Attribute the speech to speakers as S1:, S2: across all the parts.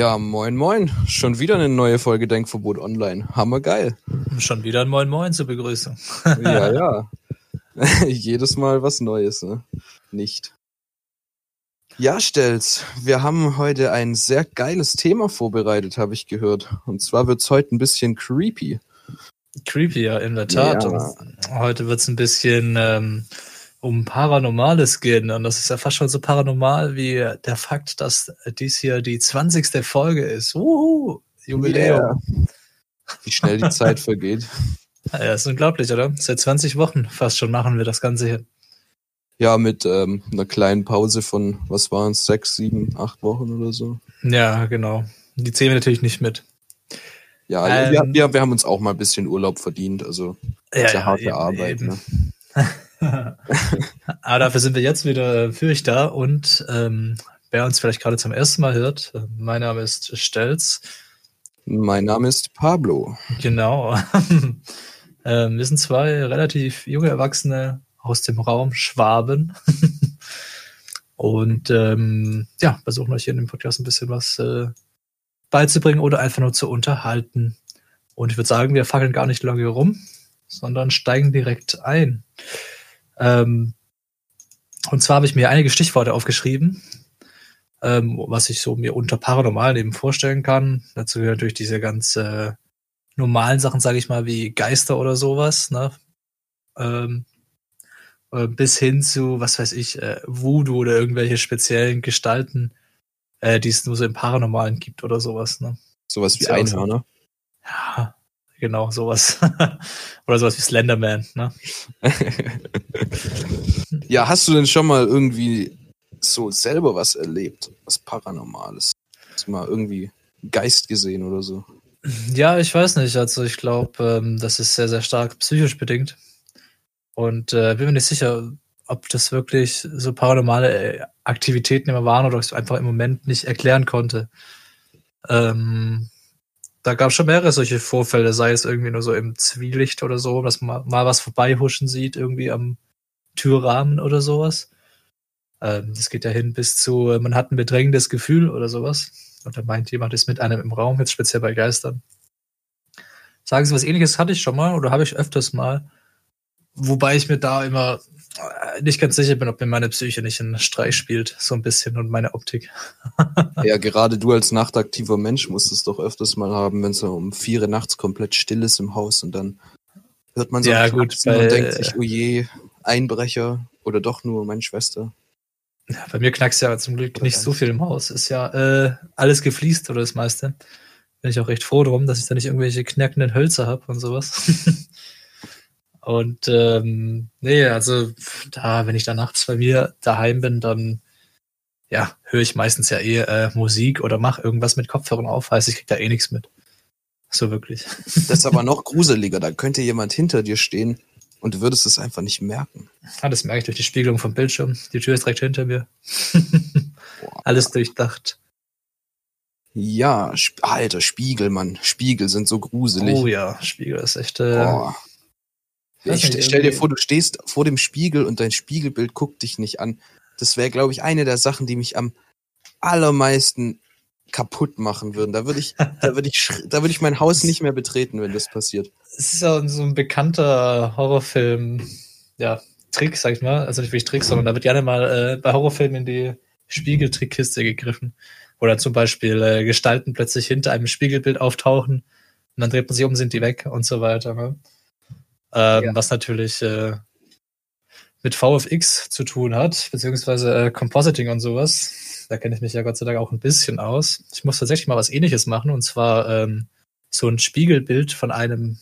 S1: Ja, moin moin. Schon wieder eine neue Folge Denkverbot online. Hammergeil.
S2: Schon wieder ein Moin Moin zur Begrüßung.
S1: Ja, ja. Jedes Mal was Neues, ne? Nicht. Ja, Stelz, wir haben heute ein sehr geiles Thema vorbereitet, habe ich gehört. Und zwar wird's heute ein bisschen creepy.
S2: Creepy, ja, in der Tat.
S1: Ja.
S2: Heute wird's ein bisschen ähm, um Paranormales gehen. Und das ist ja fast schon so paranormal wie der Fakt, dass dies hier die 20. Folge ist. Uhu, Jubiläum.
S1: Wie schnell die Zeit vergeht.
S2: Ja, ist unglaublich, oder? Seit 20 Wochen fast schon machen wir das Ganze hier.
S1: Ja, mit ähm, einer kleinen Pause von, was waren es, sechs, sieben, acht Wochen oder so.
S2: Ja, genau. Die zählen wir natürlich nicht mit.
S1: Ja,
S2: Ähm,
S1: wir, wir, wir haben uns auch mal ein bisschen Urlaub verdient, also ist ja, harte
S2: eben,
S1: Arbeit.
S2: eben.
S1: Ne?
S2: Aber dafür sind wir jetzt wieder für euch da und ähm, wer uns vielleicht gerade zum ersten Mal hört, äh, mein Name ist Stelz.
S1: Mein Name ist Pablo.
S2: Genau. ähm, wir sind zwei relativ junge Erwachsene aus dem Raum Schwaben. und ähm, ja, versuchen euch hier in dem Podcast ein bisschen was äh, beizubringen oder einfach nur zu unterhalten. Und ich würde sagen, wir fackeln gar nicht lange rum, sondern steigen direkt ein. Ähm, und zwar habe ich mir einige Stichworte aufgeschrieben, ähm, was ich so mir unter paranormal eben vorstellen kann. Dazu gehören natürlich diese ganz äh, normalen Sachen, sage ich mal, wie Geister oder sowas, ne? Ähm, äh, bis hin zu, was weiß ich, äh, Voodoo oder irgendwelche speziellen Gestalten, äh, die es nur so im Paranormalen gibt oder sowas, ne?
S1: Sowas wie. Einhörner.
S2: Ja, genau, sowas. oder sowas wie Slenderman, ne?
S1: Ja, hast du denn schon mal irgendwie so selber was erlebt? Was Paranormales? Hast du mal irgendwie Geist gesehen oder so?
S2: Ja, ich weiß nicht. Also ich glaube, ähm, das ist sehr, sehr stark psychisch bedingt. Und äh, bin mir nicht sicher, ob das wirklich so paranormale äh, Aktivitäten immer waren oder ob ich es einfach im Moment nicht erklären konnte. Ähm, da gab es schon mehrere solche Vorfälle, sei es irgendwie nur so im Zwielicht oder so, dass man mal was vorbeihuschen sieht, irgendwie am Türrahmen oder sowas. Ähm, das geht ja hin bis zu, äh, man hat ein bedrängendes Gefühl oder sowas. Und da meint jemand, ist mit einem im Raum, jetzt speziell bei Geistern. Sagen Sie, was ähnliches hatte ich schon mal oder habe ich öfters mal. Wobei ich mir da immer nicht ganz sicher bin, ob mir meine Psyche nicht einen Streich spielt, so ein bisschen und meine Optik.
S1: Ja, gerade du als nachtaktiver Mensch musst es doch öfters mal haben, wenn es um vier Uhr nachts komplett still ist im Haus und dann hört man so
S2: Ja,
S1: ein
S2: gut, bei-
S1: und denkt sich, oh je, Einbrecher oder doch nur meine Schwester.
S2: Ja, bei mir knackst ja zum Glück nicht so viel im Haus. Ist ja äh, alles gefliest oder das meiste. Bin ich auch recht froh drum, dass ich da nicht irgendwelche knackenden Hölzer habe und sowas. und ähm, nee, also da, wenn ich da nachts bei mir daheim bin, dann ja, höre ich meistens ja eh äh, Musik oder mache irgendwas mit Kopfhörern auf, heißt ich krieg da eh nichts mit. So wirklich.
S1: Das ist aber noch gruseliger, da könnte jemand hinter dir stehen und du würdest es einfach nicht merken.
S2: Ah, das merke ich durch die Spiegelung vom Bildschirm. Die Tür ist direkt hinter mir. Alles durchdacht.
S1: Ja, Sp alter Spiegel, Mann. Spiegel sind so gruselig.
S2: Oh ja, Spiegel ist echt. Äh,
S1: Boah. Ich st stell dir vor, du stehst vor dem Spiegel und dein Spiegelbild guckt dich nicht an. Das wäre, glaube ich, eine der Sachen, die mich am allermeisten kaputt machen würden. Da würde ich, da würde ich, da würde ich mein Haus nicht mehr betreten, wenn das passiert.
S2: es ist ja so ein bekannter Horrorfilm, ja, Trick, sag ich mal. Also nicht wirklich Trick, sondern da wird gerne mal äh, bei Horrorfilmen in die Spiegeltrickkiste gegriffen. Oder zum Beispiel äh, Gestalten plötzlich hinter einem Spiegelbild auftauchen und dann dreht man sich um, sind die weg und so weiter. Ne? Ähm,
S1: Ja.
S2: Was natürlich äh, mit VFX zu tun hat, beziehungsweise äh, Compositing und sowas. Da kenne ich mich ja Gott sei Dank auch ein bisschen aus. Ich muss tatsächlich mal was ähnliches machen und zwar ähm, so ein Spiegelbild von einem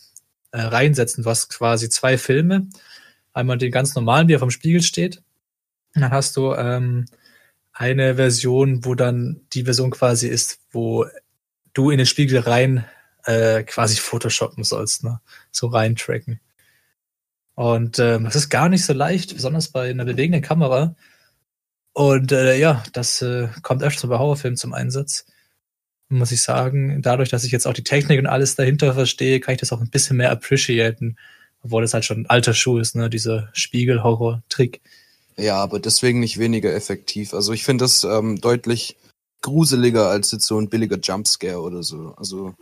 S2: äh, reinsetzen. Du hast quasi zwei Filme. Einmal den ganz normalen, wie er vom Spiegel steht. Und dann hast du ähm, eine Version, wo dann die Version quasi ist, wo du in den Spiegel rein äh, quasi photoshoppen sollst, ne? So reintracken. Und ähm, das ist gar nicht so leicht, besonders bei einer bewegenden Kamera. Und äh, ja, das äh, kommt öfter bei Horrorfilmen zum Einsatz. Muss ich sagen, dadurch, dass ich jetzt auch die Technik und alles dahinter verstehe, kann ich das auch ein bisschen mehr appreciaten. Obwohl das halt schon ein alter Schuh ist, ne? Dieser Spiegel-Horror-Trick.
S1: Ja, aber deswegen nicht weniger effektiv. Also ich finde das ähm, deutlich gruseliger als jetzt so ein billiger Jumpscare oder so. Also,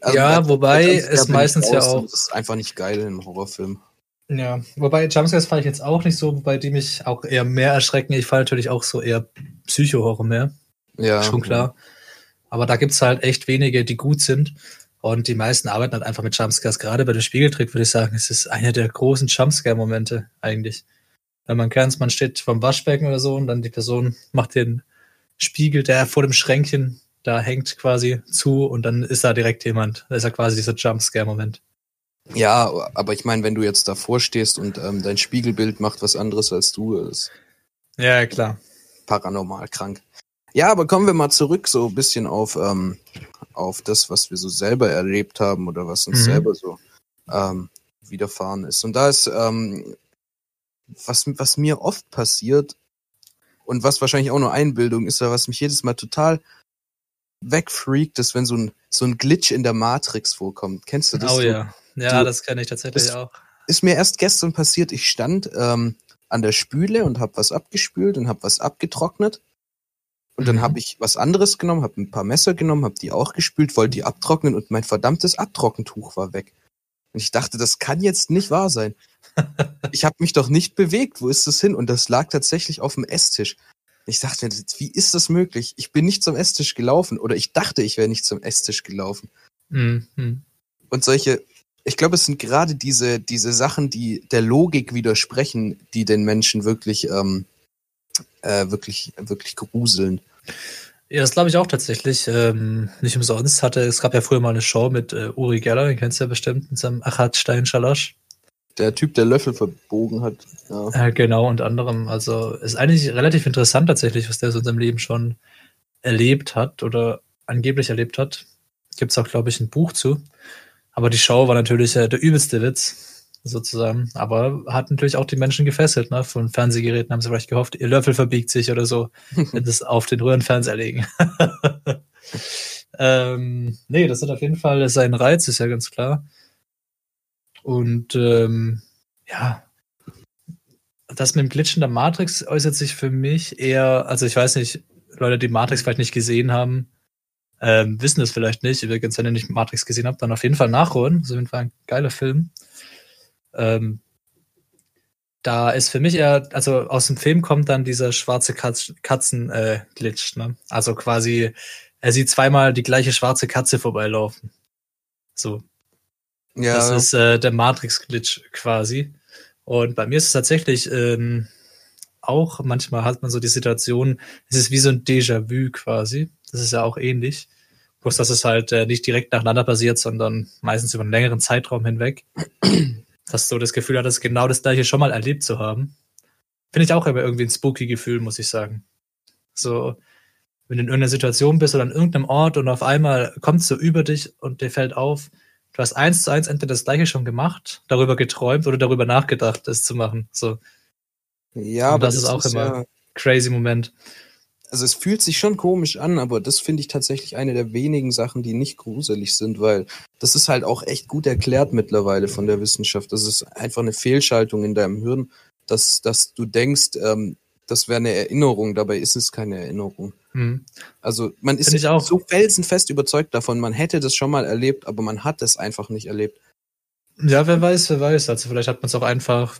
S1: also
S2: Ja,
S1: bei-
S2: wobei es meistens ja auch-
S1: Das ist einfach nicht geil im Horrorfilm.
S2: Ja, wobei Jumpscares fand ich jetzt auch nicht so, wobei die mich auch eher mehr erschrecken. Ich fand natürlich auch so eher Psycho-Horror mehr.
S1: Ja,
S2: schon klar. Aber da gibt's halt echt wenige, die gut sind. Und die meisten arbeiten halt einfach mit Jumpscares. Gerade bei dem Spiegeltrick würde ich sagen, es ist einer der großen Jumpscare-Momente eigentlich. Wenn man kennt, man steht vom Waschbecken oder so und dann die Person macht den Spiegel, der vor dem Schränkchen da hängt quasi zu und dann ist da direkt jemand. Das ist ja quasi dieser Jumpscare-Moment.
S1: Ja, aber ich meine, wenn du jetzt davor stehst und ähm, dein Spiegelbild macht was anderes als du, ist
S2: Ja, klar.
S1: paranormal krank. Ja, aber kommen wir mal zurück so ein bisschen auf, ähm, auf das, was wir so selber erlebt haben oder was uns
S2: Mhm.
S1: selber so ähm, widerfahren ist. Und da ist, ähm, was, was mir oft passiert und was wahrscheinlich auch nur Einbildung ist, aber was mich jedes Mal total wegfreakt, ist, wenn so ein, so ein Glitch in der Matrix vorkommt. Kennst du das?
S2: oh
S1: Du-
S2: ja. Ja,
S1: du-
S2: das kenne ich tatsächlich
S1: das-
S2: auch.
S1: ist mir erst gestern passiert. Ich stand ähm, an der Spüle und habe was abgespült und habe was abgetrocknet. Und dann
S2: Mhm.
S1: habe ich was anderes genommen, habe ein paar Messer genommen, habe die auch gespült, wollte die abtrocknen und mein verdammtes Abtrockentuch war weg. Und ich dachte, das kann jetzt nicht wahr sein. ich habe mich doch nicht bewegt. Wo ist das hin? Und das lag tatsächlich auf dem Esstisch. Ich dachte, mir, wie ist das möglich? Ich bin nicht zum Esstisch gelaufen oder ich dachte, ich wäre nicht zum Esstisch gelaufen
S2: Mhm.
S1: und solche, ich glaube, es sind gerade diese, diese Sachen, die der Logik widersprechen, die den Menschen wirklich, ähm, äh, wirklich, wirklich gruseln.
S2: Ja, das glaube ich auch tatsächlich. Ähm, nicht umsonst hatte, es gab ja früher mal eine Show mit äh, Uri Geller, den kennst du ja bestimmt, mit seinem Achat Stein Schalasch.
S1: Der Typ, der Löffel verbogen hat. Ja.
S2: Äh, genau, unter anderem. Also ist eigentlich relativ interessant tatsächlich, was der so in seinem Leben schon erlebt hat oder angeblich erlebt hat. Gibt's auch, glaube ich, ein Buch zu. Aber die Show war natürlich äh, der übelste Witz, sozusagen. Aber hat natürlich auch die Menschen gefesselt, ne? Von Fernsehgeräten haben sie vielleicht gehofft, ihr Löffel verbiegt sich oder so, wenn das auf den Röhrenfernseher legen. ähm, nee, das hat auf jeden Fall seinen Reiz, ist ja ganz klar. Und ähm, ja, das mit dem Glitchen der Matrix äußert sich für mich eher, also ich weiß nicht, Leute, die Matrix vielleicht nicht gesehen haben, ähm, wissen das vielleicht nicht. Übrigens, wenn ihr nicht Matrix gesehen habt, dann auf jeden Fall nachholen. Das ist auf jeden Fall ein geiler Film. Ähm, da ist für mich eher, also aus dem Film kommt dann dieser schwarze Katz, Katzen-Glitch. ne? Also quasi, er sieht zweimal die gleiche schwarze Katze vorbeilaufen. So,
S1: Ja,
S2: das ist äh, der Matrix-Glitch quasi. Und bei mir ist es tatsächlich ähm, auch, manchmal hat man so die Situation, es ist wie so ein Déjà-vu quasi. Das ist ja auch ähnlich. Bloß, dass es halt äh, nicht direkt nacheinander passiert, sondern meistens über einen längeren Zeitraum hinweg. dass du das Gefühl hattest, genau das gleiche schon mal erlebt zu haben. Finde ich auch immer irgendwie ein spooky Gefühl, muss ich sagen. So, wenn du in irgendeiner Situation bist oder an irgendeinem Ort und auf einmal kommt es so über dich und dir fällt auf, du hast eins zu eins entweder das gleiche schon gemacht, darüber geträumt oder darüber nachgedacht, das zu machen. So,
S1: ja
S2: und
S1: aber
S2: das ist auch immer-
S1: ja,
S2: crazy Moment.
S1: also es fühlt sich schon komisch an, aber das finde ich tatsächlich eine der wenigen Sachen, die nicht gruselig sind, weil das ist halt auch echt gut erklärt mittlerweile von der Wissenschaft. Das ist einfach eine Fehlschaltung in deinem Hirn, dass, dass du denkst, ähm, das wäre eine Erinnerung, dabei ist es keine Erinnerung.
S2: Hm.
S1: Also man ist
S2: auch.
S1: so felsenfest überzeugt davon, man hätte das schon mal erlebt, aber man hat es einfach nicht erlebt.
S2: Ja, wer weiß, wer weiß. Also vielleicht hat man es auch einfach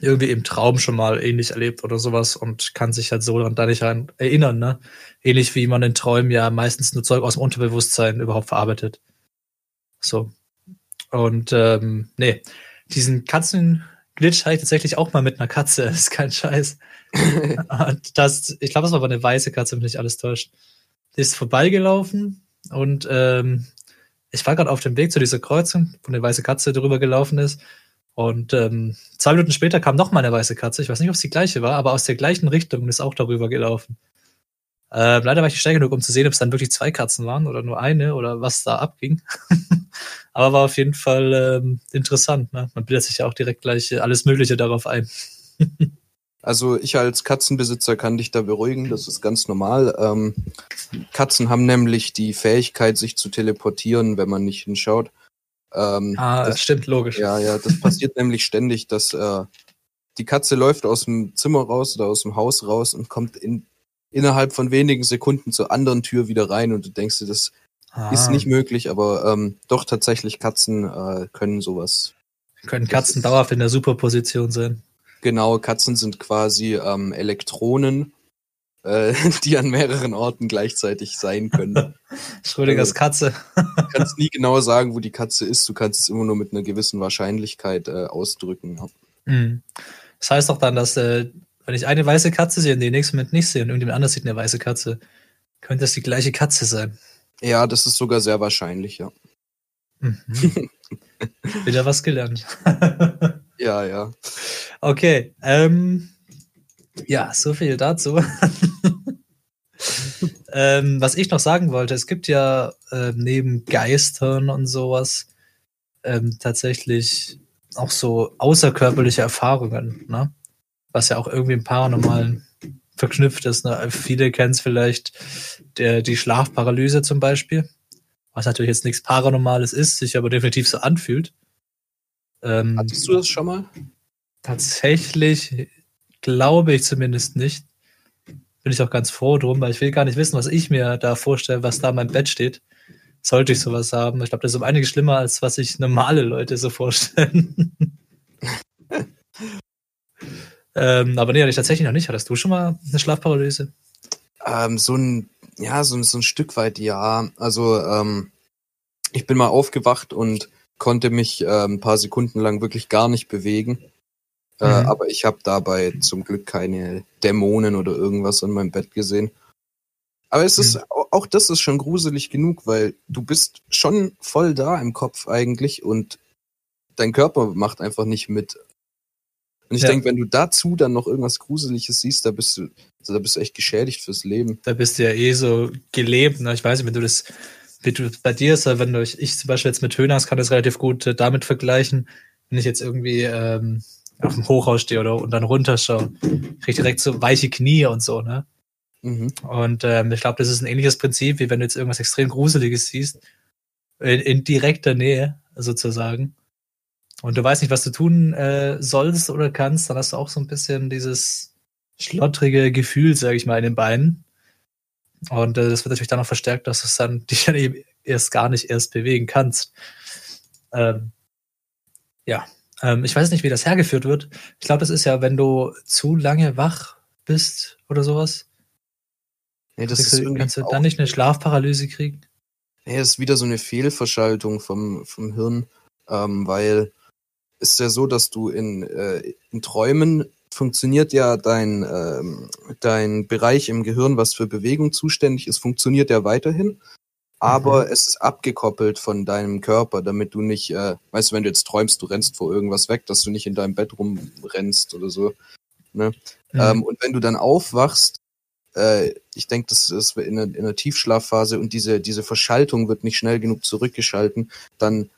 S2: irgendwie im Traum schon mal ähnlich erlebt oder sowas und kann sich halt so daran da nicht erinnern, ne? Ähnlich wie man in Träumen ja meistens nur Zeug aus dem Unterbewusstsein überhaupt verarbeitet. So. Und ähm, nee, diesen Katzenglitch hatte ich tatsächlich auch mal mit einer Katze, das ist kein Scheiß. Das, ich glaube, das war aber eine weiße Katze, wenn mich alles täuscht. Die ist vorbeigelaufen und ähm, ich war gerade auf dem Weg zu dieser Kreuzung, wo eine weiße Katze drüber gelaufen ist. Und ähm, zwei Minuten später kam noch mal eine weiße Katze. Ich weiß nicht, ob es die gleiche war, aber aus der gleichen Richtung ist auch darüber gelaufen. Ähm, leider war ich nicht schnell genug, um zu sehen, ob es dann wirklich zwei Katzen waren oder nur eine oder was da abging. aber war auf jeden Fall ähm, interessant. Ne? Man bildet sich ja auch direkt gleich äh, alles Mögliche darauf ein.
S1: Also ich als Katzenbesitzer kann dich da beruhigen, das ist ganz normal. Ähm, Katzen haben nämlich die Fähigkeit, sich zu teleportieren, wenn man nicht hinschaut. Ähm,
S2: Ah, das
S1: das,
S2: stimmt, logisch.
S1: ja, ja, das passiert nämlich ständig, dass äh, die Katze läuft aus dem Zimmer raus oder aus dem Haus raus und kommt in, innerhalb von wenigen Sekunden zur anderen Tür wieder rein und du denkst dir, das
S2: Ah,
S1: ist nicht möglich, aber ähm, doch tatsächlich Katzen äh, können sowas.
S2: Können Katzen dauerhaft in der Superposition sein.
S1: Genau, Katzen sind quasi ähm, Elektronen, äh, die an mehreren Orten gleichzeitig sein können.
S2: Schrödingers
S1: Also-
S2: Katze.
S1: Du kannst nie genau sagen, wo die Katze ist. Du kannst es immer nur mit einer gewissen Wahrscheinlichkeit äh, ausdrücken. Ja.
S2: Mhm. Das heißt doch dann, dass, äh, wenn ich eine weiße Katze sehe und den nächsten Moment nicht sehe und irgendjemand anders sieht eine weiße Katze, könnte das die gleiche Katze sein.
S1: Ja, das ist sogar sehr wahrscheinlich, ja.
S2: Mhm. Wieder was gelernt.
S1: Ja, ja.
S2: okay. Ähm, ja, so viel dazu. ähm, was ich noch sagen wollte, es gibt ja ähm, neben Geistern und sowas ähm, tatsächlich auch so außerkörperliche Erfahrungen, ne? Was ja auch irgendwie im Paranormalen verknüpft ist. Ne? Viele kennen es vielleicht, der, die Schlafparalyse zum Beispiel, was natürlich jetzt nichts Paranormales ist, sich aber definitiv so anfühlt. Ähm,
S1: Hattest du das schon mal?
S2: Tatsächlich glaube ich zumindest nicht. Bin ich auch ganz froh drum, weil ich will gar nicht wissen, was ich mir da vorstelle, was da in meinem Bett steht. Sollte ich sowas haben. Ich glaube, das ist um einiges schlimmer, als was sich normale Leute so vorstellen. ähm, aber nee, hatte ich tatsächlich noch nicht. Hattest du schon mal eine Schlafparalyse?
S1: Ähm, so ein, ja, so, ein- so ein Stück weit ja. Also, ähm, ich bin mal aufgewacht und konnte mich äh, ein paar Sekunden lang wirklich gar nicht bewegen. Äh,
S2: Mhm.
S1: aber ich habe dabei zum Glück keine Dämonen oder irgendwas an meinem Bett gesehen. Aber es ist, au- auch das ist schon gruselig genug, weil du bist schon voll da im Kopf eigentlich und dein Körper macht einfach nicht mit. Und ich
S2: Ja.
S1: denke, wenn du dazu dann noch irgendwas Gruseliges siehst, da bist du, also da bist du echt geschädigt fürs Leben.
S2: Da bist du ja eh so gelebt. Ne? Ich weiß nicht, wenn du das, wie du bei dir ist, wenn du, ich zum Beispiel jetzt mit Höhners kann das relativ gut äh, damit vergleichen. Wenn ich jetzt irgendwie ähm, auf dem Hochhaus stehe oder und dann runterschaue, krieg ich direkt so weiche Knie und so, ne?
S1: Mhm.
S2: Und ähm, ich glaube, das ist ein ähnliches Prinzip, wie wenn du jetzt irgendwas extrem Gruseliges siehst, in, in direkter Nähe sozusagen. Und du weißt nicht, was du tun äh, sollst oder kannst, dann hast du auch so ein bisschen dieses schlottrige Gefühl, sage ich mal, in den Beinen. Und äh, das wird natürlich dann noch verstärkt, dass du es dann dich dann eben erst gar nicht erst bewegen kannst. Ähm, ja, ähm, ich weiß nicht, wie das hergeführt wird. Ich glaube, das ist ja, wenn du zu lange wach bist oder sowas.
S1: Nee, das ist
S2: du,
S1: irgendwie
S2: kannst du dann nicht eine Schlafparalyse kriegen?
S1: Nee, das ist wieder so eine Fehlverschaltung vom, vom Hirn, ähm, weil ist ja so, dass du in, äh, in Träumen funktioniert ja dein, ähm, dein Bereich im Gehirn, was für Bewegung zuständig ist, funktioniert ja weiterhin. Aber es ist abgekoppelt von deinem Körper, damit du nicht, äh, weißt du, wenn du jetzt träumst, du rennst vor irgendwas weg, dass du nicht in deinem Bett rumrennst oder so. Ne?
S2: Mhm.
S1: Ähm, und wenn du dann aufwachst, äh, ich denke, das ist in einer, in einer Tiefschlafphase und diese, diese Verschaltung wird nicht schnell genug zurückgeschalten, dann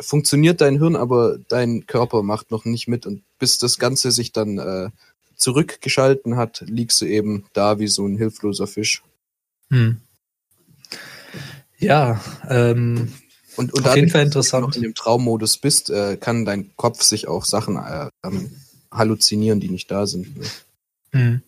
S1: funktioniert dein Hirn, aber dein Körper macht noch nicht mit. Und bis das Ganze sich dann äh, zurückgeschalten hat, liegst du eben da wie so ein hilfloser Fisch.
S2: Hm. Ja, ähm,
S1: Und, und
S2: Auf jeden Fall
S1: du
S2: interessant.
S1: noch in dem Traummodus bist, äh, kann dein Kopf sich auch Sachen äh, ähm, halluzinieren, die nicht da sind. Ne?
S2: hm.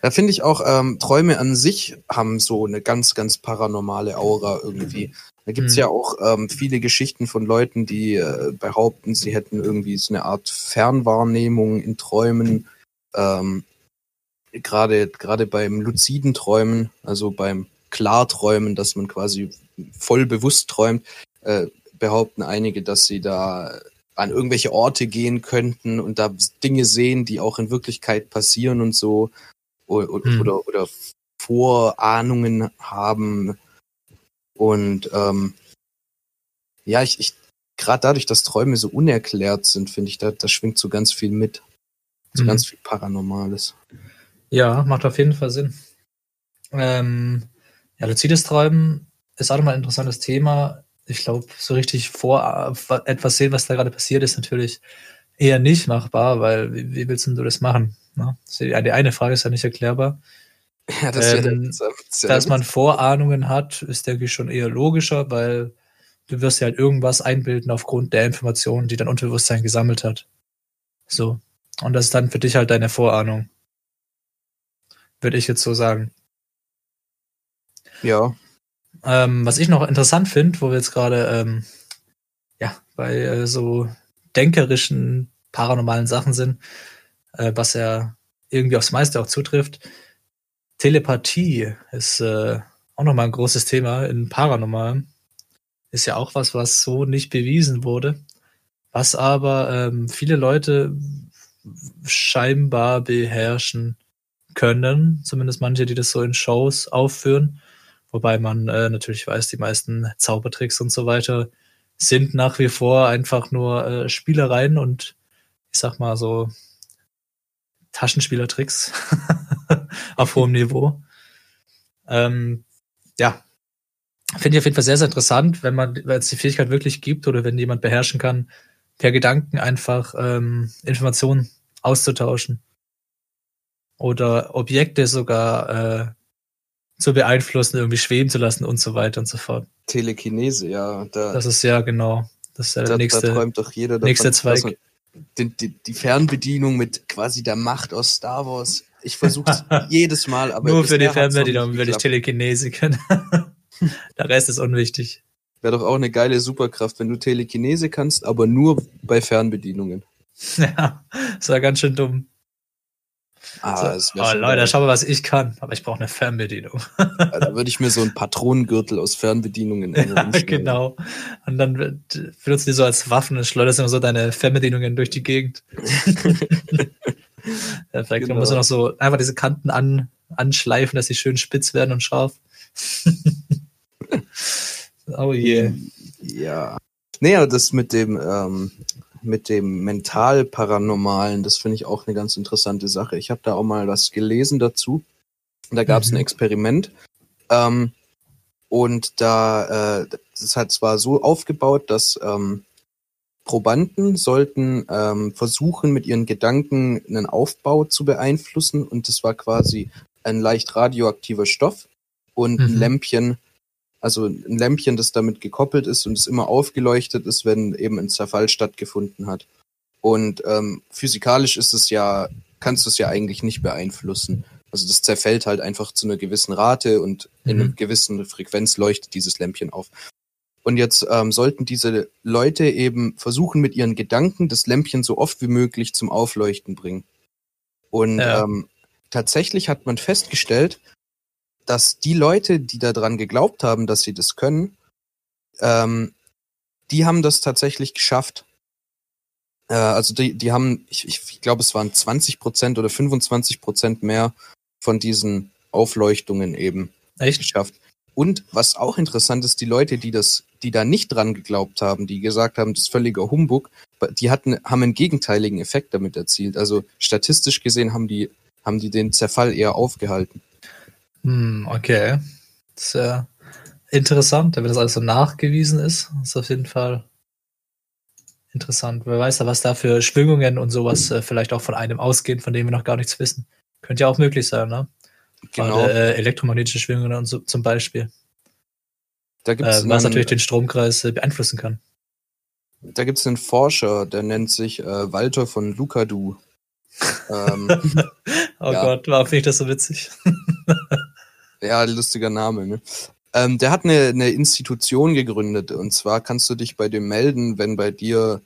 S1: Da finde ich auch, ähm, Träume an sich haben so eine ganz, ganz paranormale Aura irgendwie. Da gibt's
S2: Mhm.
S1: ja auch ähm, viele Geschichten von Leuten, die äh, behaupten, sie hätten irgendwie so eine Art Fernwahrnehmung in Träumen. Ähm, Gerade gerade beim luziden Träumen, also beim Klarträumen, dass man quasi voll bewusst träumt, äh, behaupten einige, dass sie da an irgendwelche Orte gehen könnten und da Dinge sehen, die auch in Wirklichkeit passieren und so oder,
S2: Hm.
S1: oder, oder Vorahnungen haben. Und ähm, ja, ich, ich gerade dadurch, dass Träume so unerklärt sind, finde ich, da, da schwingt so ganz viel mit. So
S2: Mhm.
S1: ganz viel Paranormales.
S2: Ja, macht auf jeden Fall Sinn. Ähm, ja, luzides Träumen ist auch nochmal ein interessantes Thema. Ich glaube, so richtig vor äh, etwas sehen, was da gerade passiert, ist natürlich eher nicht machbar, weil wie, wie willst du das machen? Ne? Die eine Frage ist ja nicht erklärbar.
S1: Ja, das ähm,
S2: das ja dass man Vorahnungen hat, ist, denke ich, schon eher logischer, weil du wirst ja halt irgendwas einbilden aufgrund der Informationen, die dein Unterbewusstsein gesammelt hat. So. Und das ist dann für dich halt deine Vorahnung. Würde ich jetzt so sagen.
S1: Ja.
S2: Ähm, was ich noch interessant finde, wo wir jetzt gerade ähm, ja, bei äh, so denkerischen, paranormalen Sachen sind, äh, was ja irgendwie aufs meiste auch zutrifft. Telepathie ist äh, auch nochmal ein großes Thema in Paranormal. Ist ja auch was, was so nicht bewiesen wurde, was aber ähm, viele Leute scheinbar beherrschen können, zumindest manche, die das so in Shows aufführen, wobei man äh, natürlich weiß, die meisten Zaubertricks und so weiter sind nach wie vor einfach nur äh, Spielereien und ich sag mal so Taschenspielertricks auf hohem Niveau. Ähm, ja, finde ich auf jeden Fall sehr, sehr interessant, wenn man, wenn es die Fähigkeit wirklich gibt oder wenn jemand beherrschen kann, per Gedanken einfach ähm, Informationen auszutauschen oder Objekte sogar äh, zu beeinflussen, irgendwie schweben zu lassen und so weiter und so fort.
S1: Telekinese, ja.
S2: Da, das ist ja genau. Das ist ja der
S1: da,
S2: nächste,
S1: da träumt doch jeder davon,
S2: nächste Zweig.
S1: Die, die, die, Fernbedienung mit quasi der Macht aus Star Wars. Ich versuche es jedes Mal, aber.
S2: Nur für die Fernbedienung würde ich Telekinese können. der Rest ist unwichtig.
S1: Wäre doch auch eine geile Superkraft, wenn du Telekinese kannst, aber nur bei Fernbedienungen.
S2: Ja, das war ganz schön dumm.
S1: Ah,
S2: so, oh, Leute, schau mal, was ich kann. Aber ich brauche eine Fernbedienung.
S1: da würde ich mir so einen Patronengürtel aus Fernbedienungen
S2: ja, Genau. Und dann benutzt die so als Waffen und schleuderst immer so deine Fernbedienungen durch die Gegend. Perfekt. Genau. Dann musst du noch so einfach diese Kanten an, anschleifen, dass sie schön spitz werden und scharf.
S1: oh je. Yeah. Ja. Naja, das mit dem, ähm, mit dem mental-paranormalen, das finde ich auch eine ganz interessante Sache. Ich habe da auch mal was gelesen dazu. Da gab es mhm. ein Experiment. Ähm, und da, äh, das hat zwar so aufgebaut, dass ähm, Probanden sollten ähm, versuchen, mit ihren Gedanken einen Aufbau zu beeinflussen. Und das war quasi ein leicht radioaktiver Stoff und mhm. ein Lämpchen, also ein Lämpchen, das damit gekoppelt ist und es immer aufgeleuchtet ist, wenn eben ein Zerfall stattgefunden hat. Und ähm, physikalisch ist es ja, kannst du es ja eigentlich nicht beeinflussen. Also das zerfällt halt einfach zu einer gewissen Rate und in mhm. einer gewissen Frequenz leuchtet dieses Lämpchen auf. Und jetzt ähm, sollten diese Leute eben versuchen, mit ihren Gedanken das Lämpchen so oft wie möglich zum Aufleuchten bringen. Und ja. ähm, tatsächlich hat man festgestellt, dass die Leute, die daran geglaubt haben, dass sie das können, ähm, die haben das tatsächlich geschafft. Äh, also die, die haben, ich, ich glaube, es waren 20 Prozent oder 25 Prozent mehr von diesen Aufleuchtungen eben
S2: Echt?
S1: geschafft. Und was auch interessant ist, die Leute, die das, die da nicht dran geglaubt haben, die gesagt haben, das ist völliger Humbug, die hatten, haben einen gegenteiligen Effekt damit erzielt. Also statistisch gesehen haben die, haben die den Zerfall eher aufgehalten.
S2: Hm, okay. Ja interessant, wenn das alles so nachgewiesen ist. Das ist auf jeden Fall interessant. Wer weiß da, was da für Schwingungen und sowas äh, vielleicht auch von einem ausgehen, von dem wir noch gar nichts wissen. Könnte ja auch möglich sein, ne? Genau. Gerade, äh, elektromagnetische Schwingungen und so, zum Beispiel. Da gibt's äh, was einen, natürlich den Stromkreis äh, beeinflussen kann.
S1: Da gibt es einen Forscher, der nennt sich äh, Walter von Lukadu.
S2: ähm, oh ja. Gott, warum finde ich das so witzig?
S1: ja, lustiger Name, ne? Ähm, der hat eine, eine Institution gegründet und zwar kannst du dich bei dem melden, wenn bei dir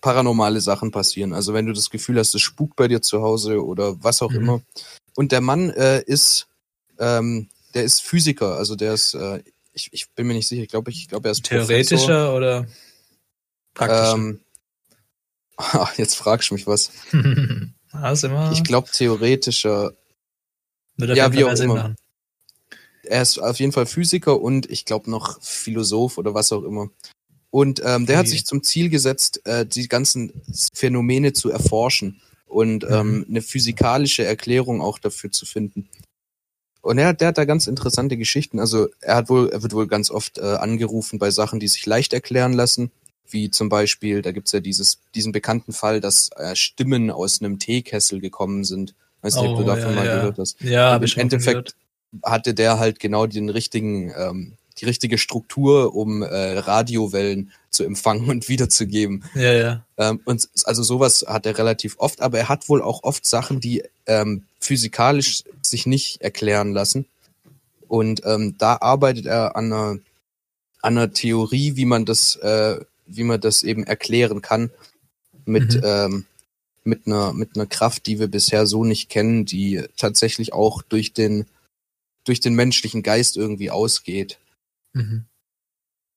S1: paranormale Sachen passieren. Also wenn du das Gefühl hast, es spukt bei dir zu Hause oder was auch mhm. immer. Und der Mann äh, ist, ähm, der ist Physiker, also der ist, äh, ich, ich bin mir nicht sicher, ich glaube, ich glaube, er ist
S2: theoretischer Professor. oder
S1: praktischer. Ähm, jetzt fragst du mich was.
S2: also immer
S1: ich glaube theoretischer. Ja, wie auch immer. Machen. Er ist auf jeden Fall Physiker und ich glaube noch Philosoph oder was auch immer. Und ähm, der okay. hat sich zum Ziel gesetzt, äh, die ganzen Phänomene zu erforschen und mhm. ähm, eine physikalische Erklärung auch dafür zu finden. Und er, der hat da ganz interessante Geschichten. Also er hat wohl, er wird wohl ganz oft äh, angerufen bei Sachen, die sich leicht erklären lassen. wie zum Beispiel, da gibt's ja dieses, diesen bekannten Fall, dass äh, Stimmen aus einem Teekessel gekommen sind. Weiß nicht, ob du
S2: Oh,
S1: davon
S2: ja,
S1: mal
S2: ja.
S1: gehört hast.
S2: Ja,
S1: Und
S2: habe ich
S1: im Endeffekt
S2: gehört.
S1: Hatte der halt genau den richtigen, ähm, die richtige Struktur, um äh, Radiowellen zu empfangen und wiederzugeben.
S2: Ja, ja.
S1: Ähm, und also sowas hat er relativ oft, aber er hat wohl auch oft Sachen, die ähm, physikalisch sich nicht erklären lassen. Und ähm, da arbeitet er an einer, an einer Theorie, wie man das, äh, wie man das eben erklären kann mit,
S2: Mhm.
S1: ähm, mit einer, mit einer Kraft, die wir bisher so nicht kennen, die tatsächlich auch durch den, durch den menschlichen Geist irgendwie ausgeht.
S2: Mhm.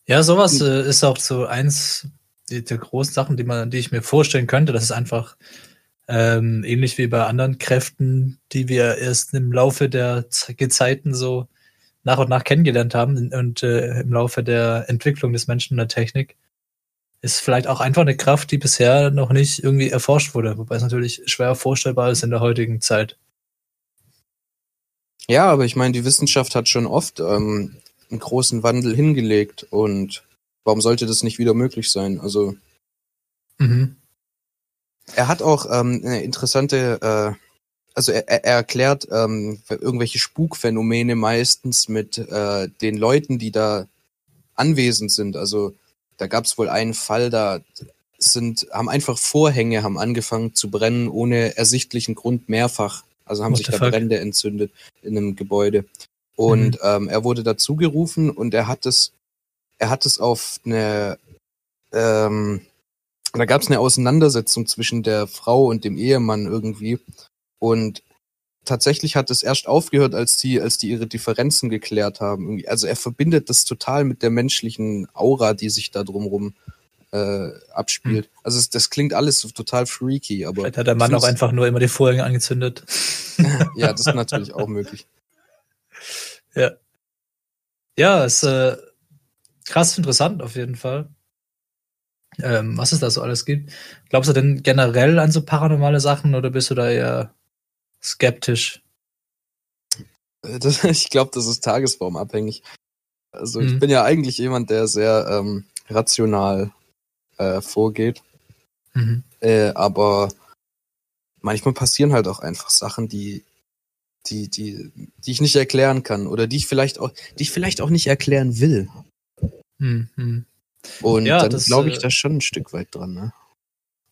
S2: Ja, sowas äh, ist auch so eins der großen Sachen, die man, die ich mir vorstellen könnte. Das ist einfach ähm, ähnlich wie bei anderen Kräften, die wir erst im Laufe der Gezeiten so nach und nach kennengelernt haben und äh, im Laufe der Entwicklung des Menschen und der Technik ist vielleicht auch einfach eine Kraft, die bisher noch nicht irgendwie erforscht wurde, wobei es natürlich schwer vorstellbar ist in der heutigen Zeit.
S1: Ja, aber ich meine, die Wissenschaft hat schon oft ähm, einen großen Wandel hingelegt und warum sollte das nicht wieder möglich sein? Also
S2: Mhm.
S1: er hat auch ähm, eine interessante, äh, also er, er erklärt ähm, irgendwelche Spukphänomene meistens mit äh, den Leuten, die da anwesend sind. Also da gab es wohl einen Fall, da sind, haben einfach Vorhänge haben angefangen zu brennen ohne ersichtlichen Grund mehrfach. Also haben
S2: What
S1: sich da
S2: fuck?
S1: Brände entzündet in einem Gebäude. Und
S2: Mhm.
S1: ähm, er wurde dazu gerufen und er hat es, er hat es auf eine, ähm, da gab es eine Auseinandersetzung zwischen der Frau und dem Ehemann irgendwie. Und tatsächlich hat es erst aufgehört, als die, als die ihre Differenzen geklärt haben. Also er verbindet das total mit der menschlichen Aura, die sich da drumrum äh, abspielt. Also es, das klingt alles so total freaky, aber
S2: Vielleicht hat der Mann
S1: ich
S2: auch einfach nur immer die Vorhänge angezündet.
S1: ja, das ist natürlich auch möglich.
S2: Ja. Ja, ist äh, krass interessant auf jeden Fall. Ähm, was es da so alles gibt. Glaubst du denn generell an so paranormale Sachen oder bist du da eher skeptisch?
S1: Äh, Das, ich glaube, das ist tagesformabhängig. Also ich
S2: Mhm.
S1: bin ja eigentlich jemand, der sehr ähm, rational äh, vorgeht.
S2: Mhm.
S1: Äh, aber manchmal passieren halt auch einfach Sachen, die, die, die, die ich nicht erklären kann oder die ich vielleicht auch, die ich vielleicht auch nicht erklären will.
S2: Mhm. Mhm.
S1: Und
S2: Ja,
S1: dann glaube ich
S2: äh,
S1: da schon ein Stück weit dran. Ne?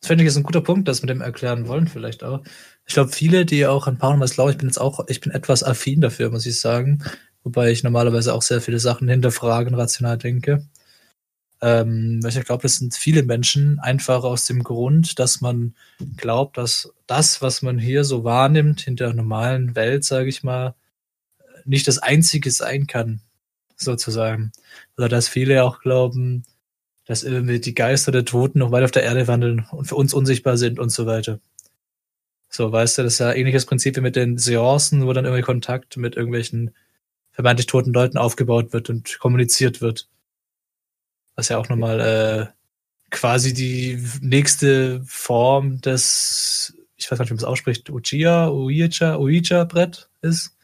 S2: Das finde ich ist ein guter Punkt, das mit dem erklären wollen vielleicht auch. Ich glaube, viele, die auch an Paranormales glauben, ich bin jetzt auch, ich bin etwas affin dafür, muss ich sagen. Wobei ich normalerweise auch sehr viele Sachen hinterfragen, rational denke. Ähm, ich glaube, das sind viele Menschen einfach aus dem Grund, dass man glaubt, dass das, was man hier so wahrnimmt in der normalen Welt, sage ich mal, nicht das Einzige sein kann, sozusagen. Oder dass viele auch glauben, dass irgendwie die Geister der Toten noch weit auf der Erde wandeln und für uns unsichtbar sind und so weiter. So, weißt du, das ist ja ähnliches Prinzip wie mit den Seancen, wo dann irgendwie Kontakt mit irgendwelchen vermeintlich toten Leuten aufgebaut wird und kommuniziert wird. Was ja auch nochmal äh, quasi die nächste Form des, ich weiß gar nicht, wie man es ausspricht, Ouija, Ouija, Ouija-Brett ist.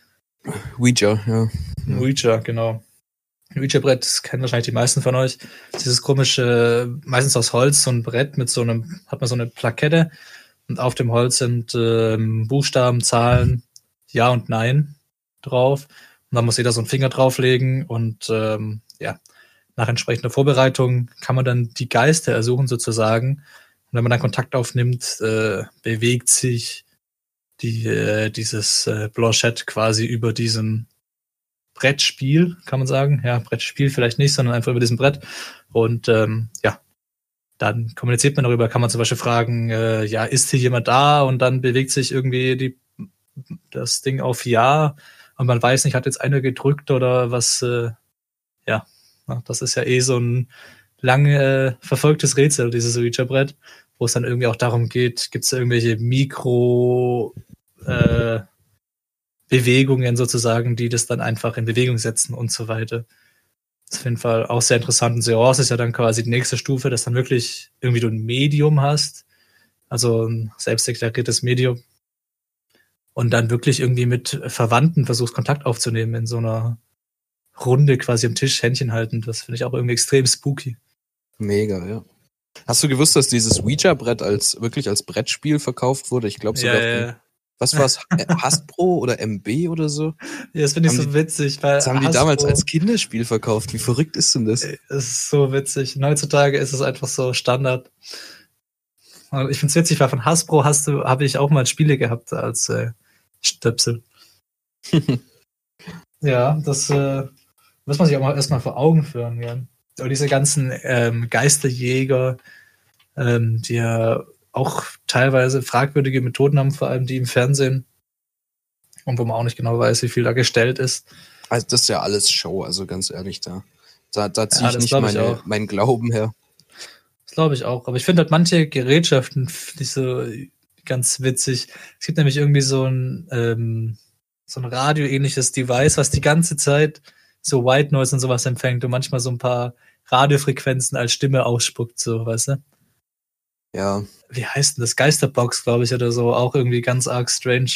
S1: Ouija, ja.
S2: Ouija, genau. Ein Ouija-Brett, das kennen wahrscheinlich die meisten von euch. Dieses komische, meistens aus Holz, so ein Brett mit so einem, hat man so eine Plakette und auf dem Holz sind ähm, Buchstaben, Zahlen, Ja und Nein drauf. Und dann muss jeder so einen Finger drauflegen und ähm, ja, nach entsprechender Vorbereitung kann man dann die Geister ersuchen sozusagen. Und wenn man dann Kontakt aufnimmt, äh, bewegt sich die, äh, dieses äh, Blanchett quasi über diesem Brettspiel, kann man sagen. Ja, Brettspiel vielleicht nicht, sondern einfach über diesem Brett. Und ähm, ja, dann kommuniziert man darüber, kann man zum Beispiel fragen, äh, ja, ist hier jemand da? Und dann bewegt sich irgendwie die, das Ding auf Ja und man weiß nicht, hat jetzt einer gedrückt oder was, äh, ja, das ist ja eh so ein lange äh, verfolgtes Rätsel, dieses Ouija-Brett, wo es dann irgendwie auch darum geht, gibt es irgendwelche Mikro äh, Bewegungen sozusagen, die das dann einfach in Bewegung setzen und so weiter. Das ist auf jeden Fall auch sehr interessant. Und Seance ist ja dann quasi die nächste Stufe, dass dann wirklich irgendwie du ein Medium hast, also ein selbstdeklariertes Medium, und dann wirklich irgendwie mit Verwandten versuchst, Kontakt aufzunehmen in so einer Runde quasi am Tisch, Händchen halten. Das finde ich auch irgendwie extrem spooky.
S1: Mega, ja. Hast du gewusst, dass dieses Ouija-Brett als wirklich als Brettspiel verkauft wurde? Ich glaube sogar.
S2: Ja, ja.
S1: Was war's? Äh, Hasbro oder MB oder so?
S2: Ja, das finde ich
S1: Haben
S2: so
S1: die-
S2: witzig, weil
S1: Das haben die
S2: Hasbro-
S1: damals als Kinderspiel verkauft. Wie verrückt ist denn das?
S2: Ey, Es ist so witzig. Heutzutage ist es einfach so Standard. Und ich finde es witzig, weil von Hasbro hast du, habe ich auch mal Spiele gehabt als äh, Stöpsel. ja, das äh, muss man sich auch mal erstmal vor Augen führen, ja. Und diese ganzen ähm, Geisterjäger, ähm, die ja auch teilweise fragwürdige Methoden haben, vor allem die im Fernsehen. Und wo man auch nicht genau weiß, wie viel da gestellt ist.
S1: Also das ist ja alles Show, also ganz ehrlich, da, da, da ziehe
S2: Ja,
S1: ich nicht
S2: ich
S1: meine,
S2: auch.
S1: meinen Glauben her.
S2: Das glaube ich auch. Aber ich finde halt manche Gerätschaften ich so ganz witzig. Es gibt nämlich irgendwie so ein, ähm, so ein radioähnliches Device, was die ganze Zeit so White Noise und sowas empfängt und manchmal so ein paar Radiofrequenzen als Stimme ausspuckt, so, weißt du?
S1: Ja.
S2: Wie heißt denn das? Geisterbox, glaube ich, oder so. Auch irgendwie ganz arg strange.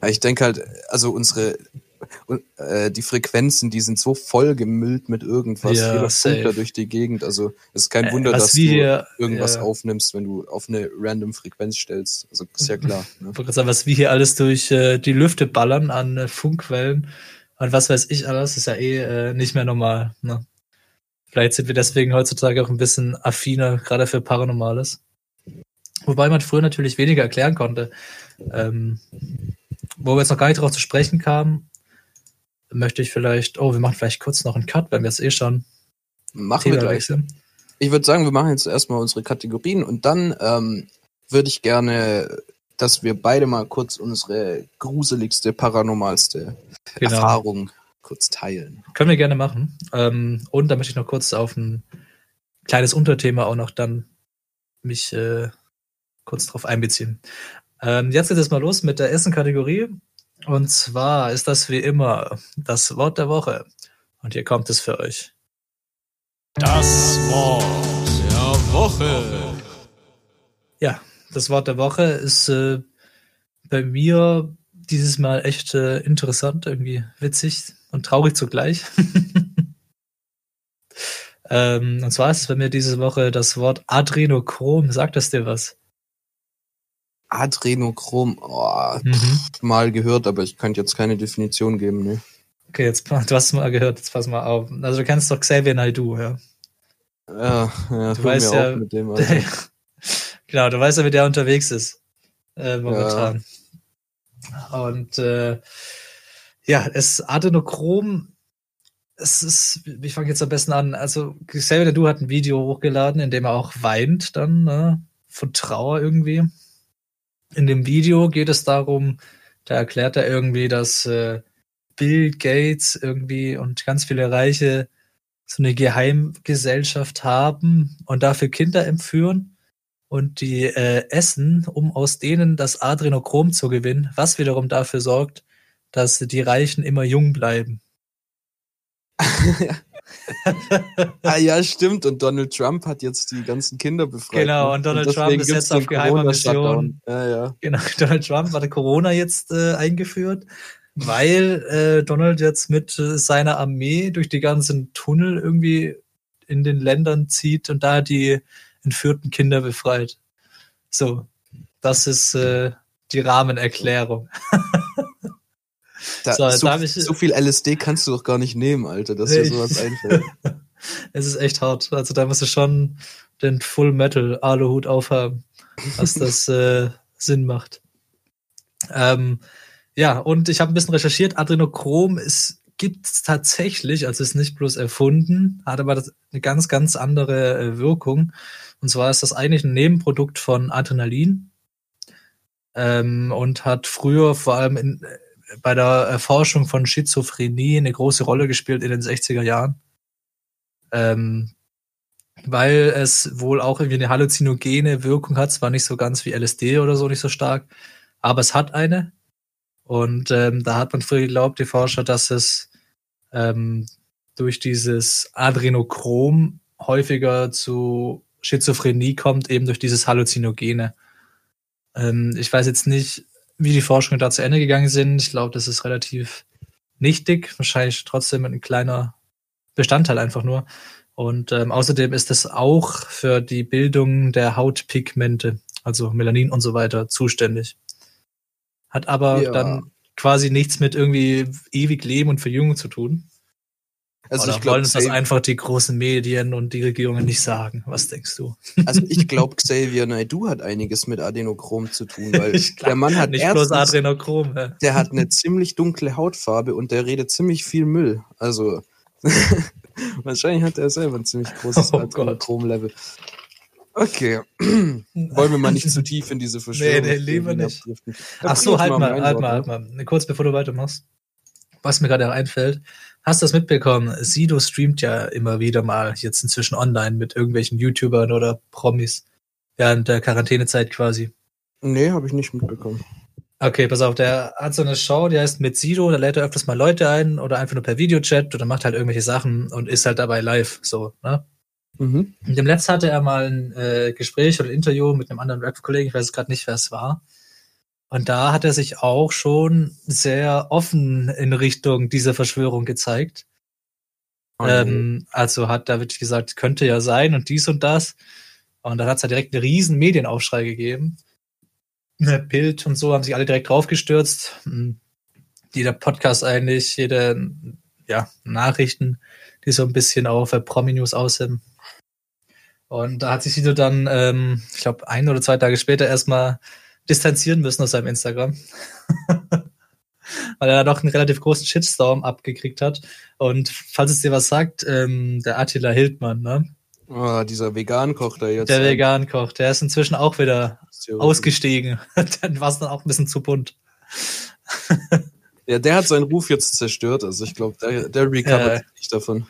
S1: ja ich denke halt, also unsere äh, die Frequenzen, die sind so voll gemüllt mit irgendwas.
S2: Ja,
S1: Jeder funkt da durch die Gegend. Also es ist kein
S2: Äh,
S1: Wunder, dass du
S2: hier-
S1: irgendwas
S2: ja.
S1: aufnimmst, wenn du auf eine random Frequenz stellst. Also ist ja klar. Ne?
S2: Was wir hier alles durch äh, die Lüfte ballern an äh, Funkwellen und was weiß ich alles, ist ja eh äh, nicht mehr normal. Ne? Vielleicht sind wir deswegen heutzutage auch ein bisschen affiner, gerade für Paranormales. Wobei man früher natürlich weniger erklären konnte. Ähm, wo wir jetzt noch gar nicht darauf zu sprechen kamen, möchte ich vielleicht, oh, wir machen vielleicht kurz noch einen Cut, wenn wir jetzt eh schon
S1: Machen wir gleich. Ich würde sagen, wir machen jetzt erstmal unsere Kategorien und dann ähm, würde ich gerne, dass wir beide mal kurz unsere gruseligste, paranormalste
S2: Genau.
S1: Erfahrung kurz teilen.
S2: Können wir gerne machen. Ähm, und da möchte ich noch kurz auf ein kleines Unterthema auch noch dann mich äh, kurz drauf einbeziehen. Ähm, jetzt geht es mal los mit der ersten Kategorie. Und zwar ist das wie immer das Wort der Woche. Und hier kommt es für euch.
S3: Das Wort der Woche.
S2: Ja, das Wort der Woche ist äh, bei mir dieses Mal echt äh, interessant, irgendwie witzig und traurig zugleich. ähm, und zwar ist es bei mir diese Woche das Wort Adrenochrom. Sagt das dir was?
S1: Adrenochrom, oh,
S2: Mhm.
S1: mal gehört, aber ich könnte jetzt keine Definition geben. Ne?
S2: Okay, jetzt du hast es mal gehört, jetzt pass mal auf. Also du kennst doch Xavier Naidoo, ja.
S1: Ja, ja,
S2: Du weißt ja,
S1: dem. Alter.
S2: genau, du weißt ja, wie der unterwegs ist. Äh, momentan. Und äh, ja, es Adenochrom, es ist, ich fange jetzt am besten an. Also Xavier Naidoo hat ein Video hochgeladen, in dem er auch weint dann, ne, von Trauer irgendwie. In dem Video geht es darum, da erklärt er irgendwie, dass äh, Bill Gates irgendwie und ganz viele Reiche so eine Geheimgesellschaft haben und dafür Kinder entführen und die äh, essen, um aus denen das Adrenochrom zu gewinnen, was wiederum dafür sorgt, dass die Reichen immer jung bleiben.
S1: ah ja, stimmt. Und Donald Trump hat jetzt die ganzen Kinder befreit.
S2: Genau,
S1: ne?
S2: und Donald Trump
S1: deswegen
S2: ist jetzt auf geheimer. Mission.
S1: Ja, ja.
S2: Genau, Donald Trump hatte Corona jetzt äh, eingeführt, weil äh, Donald jetzt mit äh, seiner Armee durch die ganzen Tunnel irgendwie in den Ländern zieht und da die entführten Kinder befreit. So, das ist äh, die Rahmenerklärung.
S1: Da,
S2: So,
S1: so,
S2: ich-
S1: so viel LSD kannst du doch gar nicht nehmen, Alter, dass dir sowas einfällt.
S2: Es ist echt hart. Also da musst du schon den Full Metal Aluhut aufhaben, dass das äh, Sinn macht. Ähm, ja, und ich habe ein bisschen recherchiert. Adrenochrom ist gibt es tatsächlich, also ist nicht bloß erfunden, hat aber eine ganz, ganz andere äh, Wirkung. Und zwar ist das eigentlich ein Nebenprodukt von Adrenalin ähm, und hat früher vor allem in, äh, bei der Erforschung von Schizophrenie eine große Rolle gespielt in den 60er Jahren ähm, weil es wohl auch irgendwie eine halluzinogene Wirkung hat, zwar nicht so ganz wie LSD oder so, nicht so stark, aber es hat eine. Und ähm, da hat man früher geglaubt, die Forscher, dass es ähm, durch dieses Adrenochrom häufiger zu Schizophrenie kommt, eben durch dieses Halluzinogene. Ähm, ich weiß jetzt nicht, wie die Forschungen da zu Ende gegangen sind. Ich glaube, das ist relativ nichtig, wahrscheinlich trotzdem ein kleiner Bestandteil einfach nur. Und ähm, außerdem ist es auch für die Bildung der Hautpigmente, also Melanin und so weiter, zuständig. Hat aber
S1: Ja.
S2: dann quasi nichts mit irgendwie ewig Leben und Verjüngung zu tun.
S1: Also
S2: Oder
S1: ich glaube,
S2: wollen uns das einfach die großen Medien und die Regierungen nicht sagen? Was denkst du?
S1: also ich glaube, Xavier Naidoo hat einiges mit Adenochrom zu tun, weil
S2: glaub,
S1: der Mann hat
S2: nicht bloß
S1: erstens,
S2: Adrenochrom. hä?
S1: der hat eine ziemlich dunkle Hautfarbe und der redet ziemlich viel Müll. Also wahrscheinlich hat er selber ein ziemlich großes
S2: Oh Gott.
S1: Okay, wollen wir mal nicht zu tief in diese Verschwörung
S2: nee, lieber nicht. Ach so, halt mal, halt mal, halt mal. Kurz bevor du weitermachst. Was mir gerade einfällt, hast du das mitbekommen? Sido streamt ja immer wieder mal jetzt inzwischen online mit irgendwelchen YouTubern oder Promis während der Quarantänezeit quasi.
S1: Nee, habe ich nicht mitbekommen.
S2: Okay, pass auf, der hat so eine Show, die heißt mit Sido, da lädt er öfters mal Leute ein oder einfach nur per Videochat oder macht halt irgendwelche Sachen und ist halt dabei live, so, ne?
S1: Mhm.
S2: Und dem letzten hatte er mal ein äh, Gespräch oder ein Interview mit einem anderen Rap-Kollegen, ich weiß gerade nicht, wer es war. Und da hat er sich auch schon sehr offen in Richtung dieser Verschwörung gezeigt.
S1: Nee.
S2: ähm, also hat da wirklich gesagt, könnte ja sein und dies und das. Und dann hat es ja direkt einen riesen Medienaufschrei gegeben. Ne, Bild und so haben sich alle direkt draufgestürzt. Hm. Jeder Podcast eigentlich, jede ja, Nachrichten, die so ein bisschen auf Promi-News aussehen. Und da hat sich Sido dann, ähm, ich glaube, ein oder zwei Tage später erstmal distanzieren müssen aus seinem Instagram. Weil er da doch einen relativ großen Shitstorm abgekriegt hat. Und falls es dir was sagt, ähm, der Attila Hildmann, ne?
S1: Oh, dieser Vegan-Koch da jetzt.
S2: der Vegan-Koch, der ist inzwischen auch wieder
S1: Ausge
S2: ausgestiegen. dann war es dann auch ein bisschen zu bunt.
S1: Ja, der hat seinen Ruf jetzt zerstört. Also ich glaube, der, der recovert
S2: Ja.
S1: nicht davon.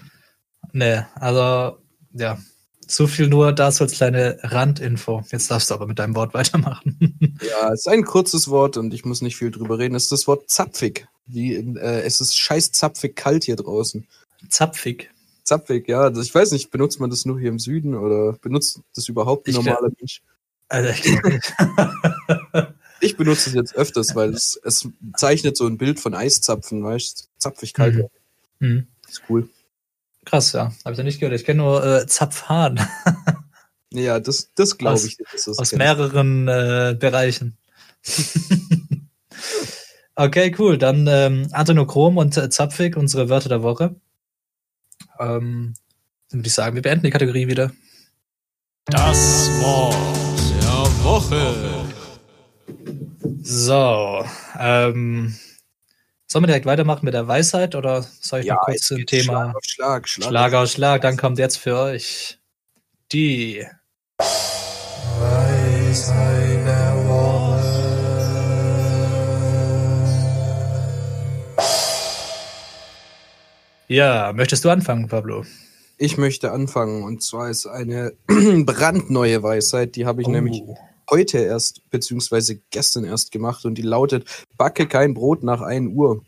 S2: Nee, also, ja. So viel nur dazu als kleine Randinfo. Jetzt darfst du aber mit deinem Wort weitermachen.
S1: Ja, es ist ein kurzes Wort und ich muss nicht viel drüber reden. Es ist das Wort zapfig. Wie äh, es ist scheiß zapfig kalt hier draußen.
S2: Zapfig.
S1: Zapfig, ja. Ich weiß nicht, benutzt man das nur hier im Süden oder benutzt das überhaupt ein normaler Mensch?
S2: Also, ich.
S1: Ich benutze es jetzt öfters, weil es, es zeichnet so ein Bild von Eiszapfen, weißt du? Zapfig kalt.
S2: Mhm. Hm.
S1: Ist cool.
S2: Krass, ja. Habe ich noch nicht gehört. Ich kenne nur äh, Zapfhahn
S1: Ja, das, das glaube ich. Das
S2: aus mehreren äh, Bereichen. okay, cool. Dann ähm, Adrenochrom und äh, Zapfig, unsere Wörter der Woche. Ähm, dann würde ich sagen, wir beenden die Kategorie wieder.
S3: Das Wort der Woche.
S2: So, ähm, sollen wir direkt weitermachen mit der Weisheit oder soll ich
S1: Ja,
S2: noch kurz zum Thema
S1: Schlag auf Schlag. Schlag,
S2: Schlag auf Schlag? Dann kommt jetzt für euch die Weisheit der Ja, möchtest du anfangen, Pablo?
S1: Ich möchte anfangen und zwar ist eine brandneue Weisheit, die habe ich nämlich
S2: Oh.
S1: Heute erst, beziehungsweise gestern erst gemacht und die lautet, backe kein Brot nach 1 Uhr.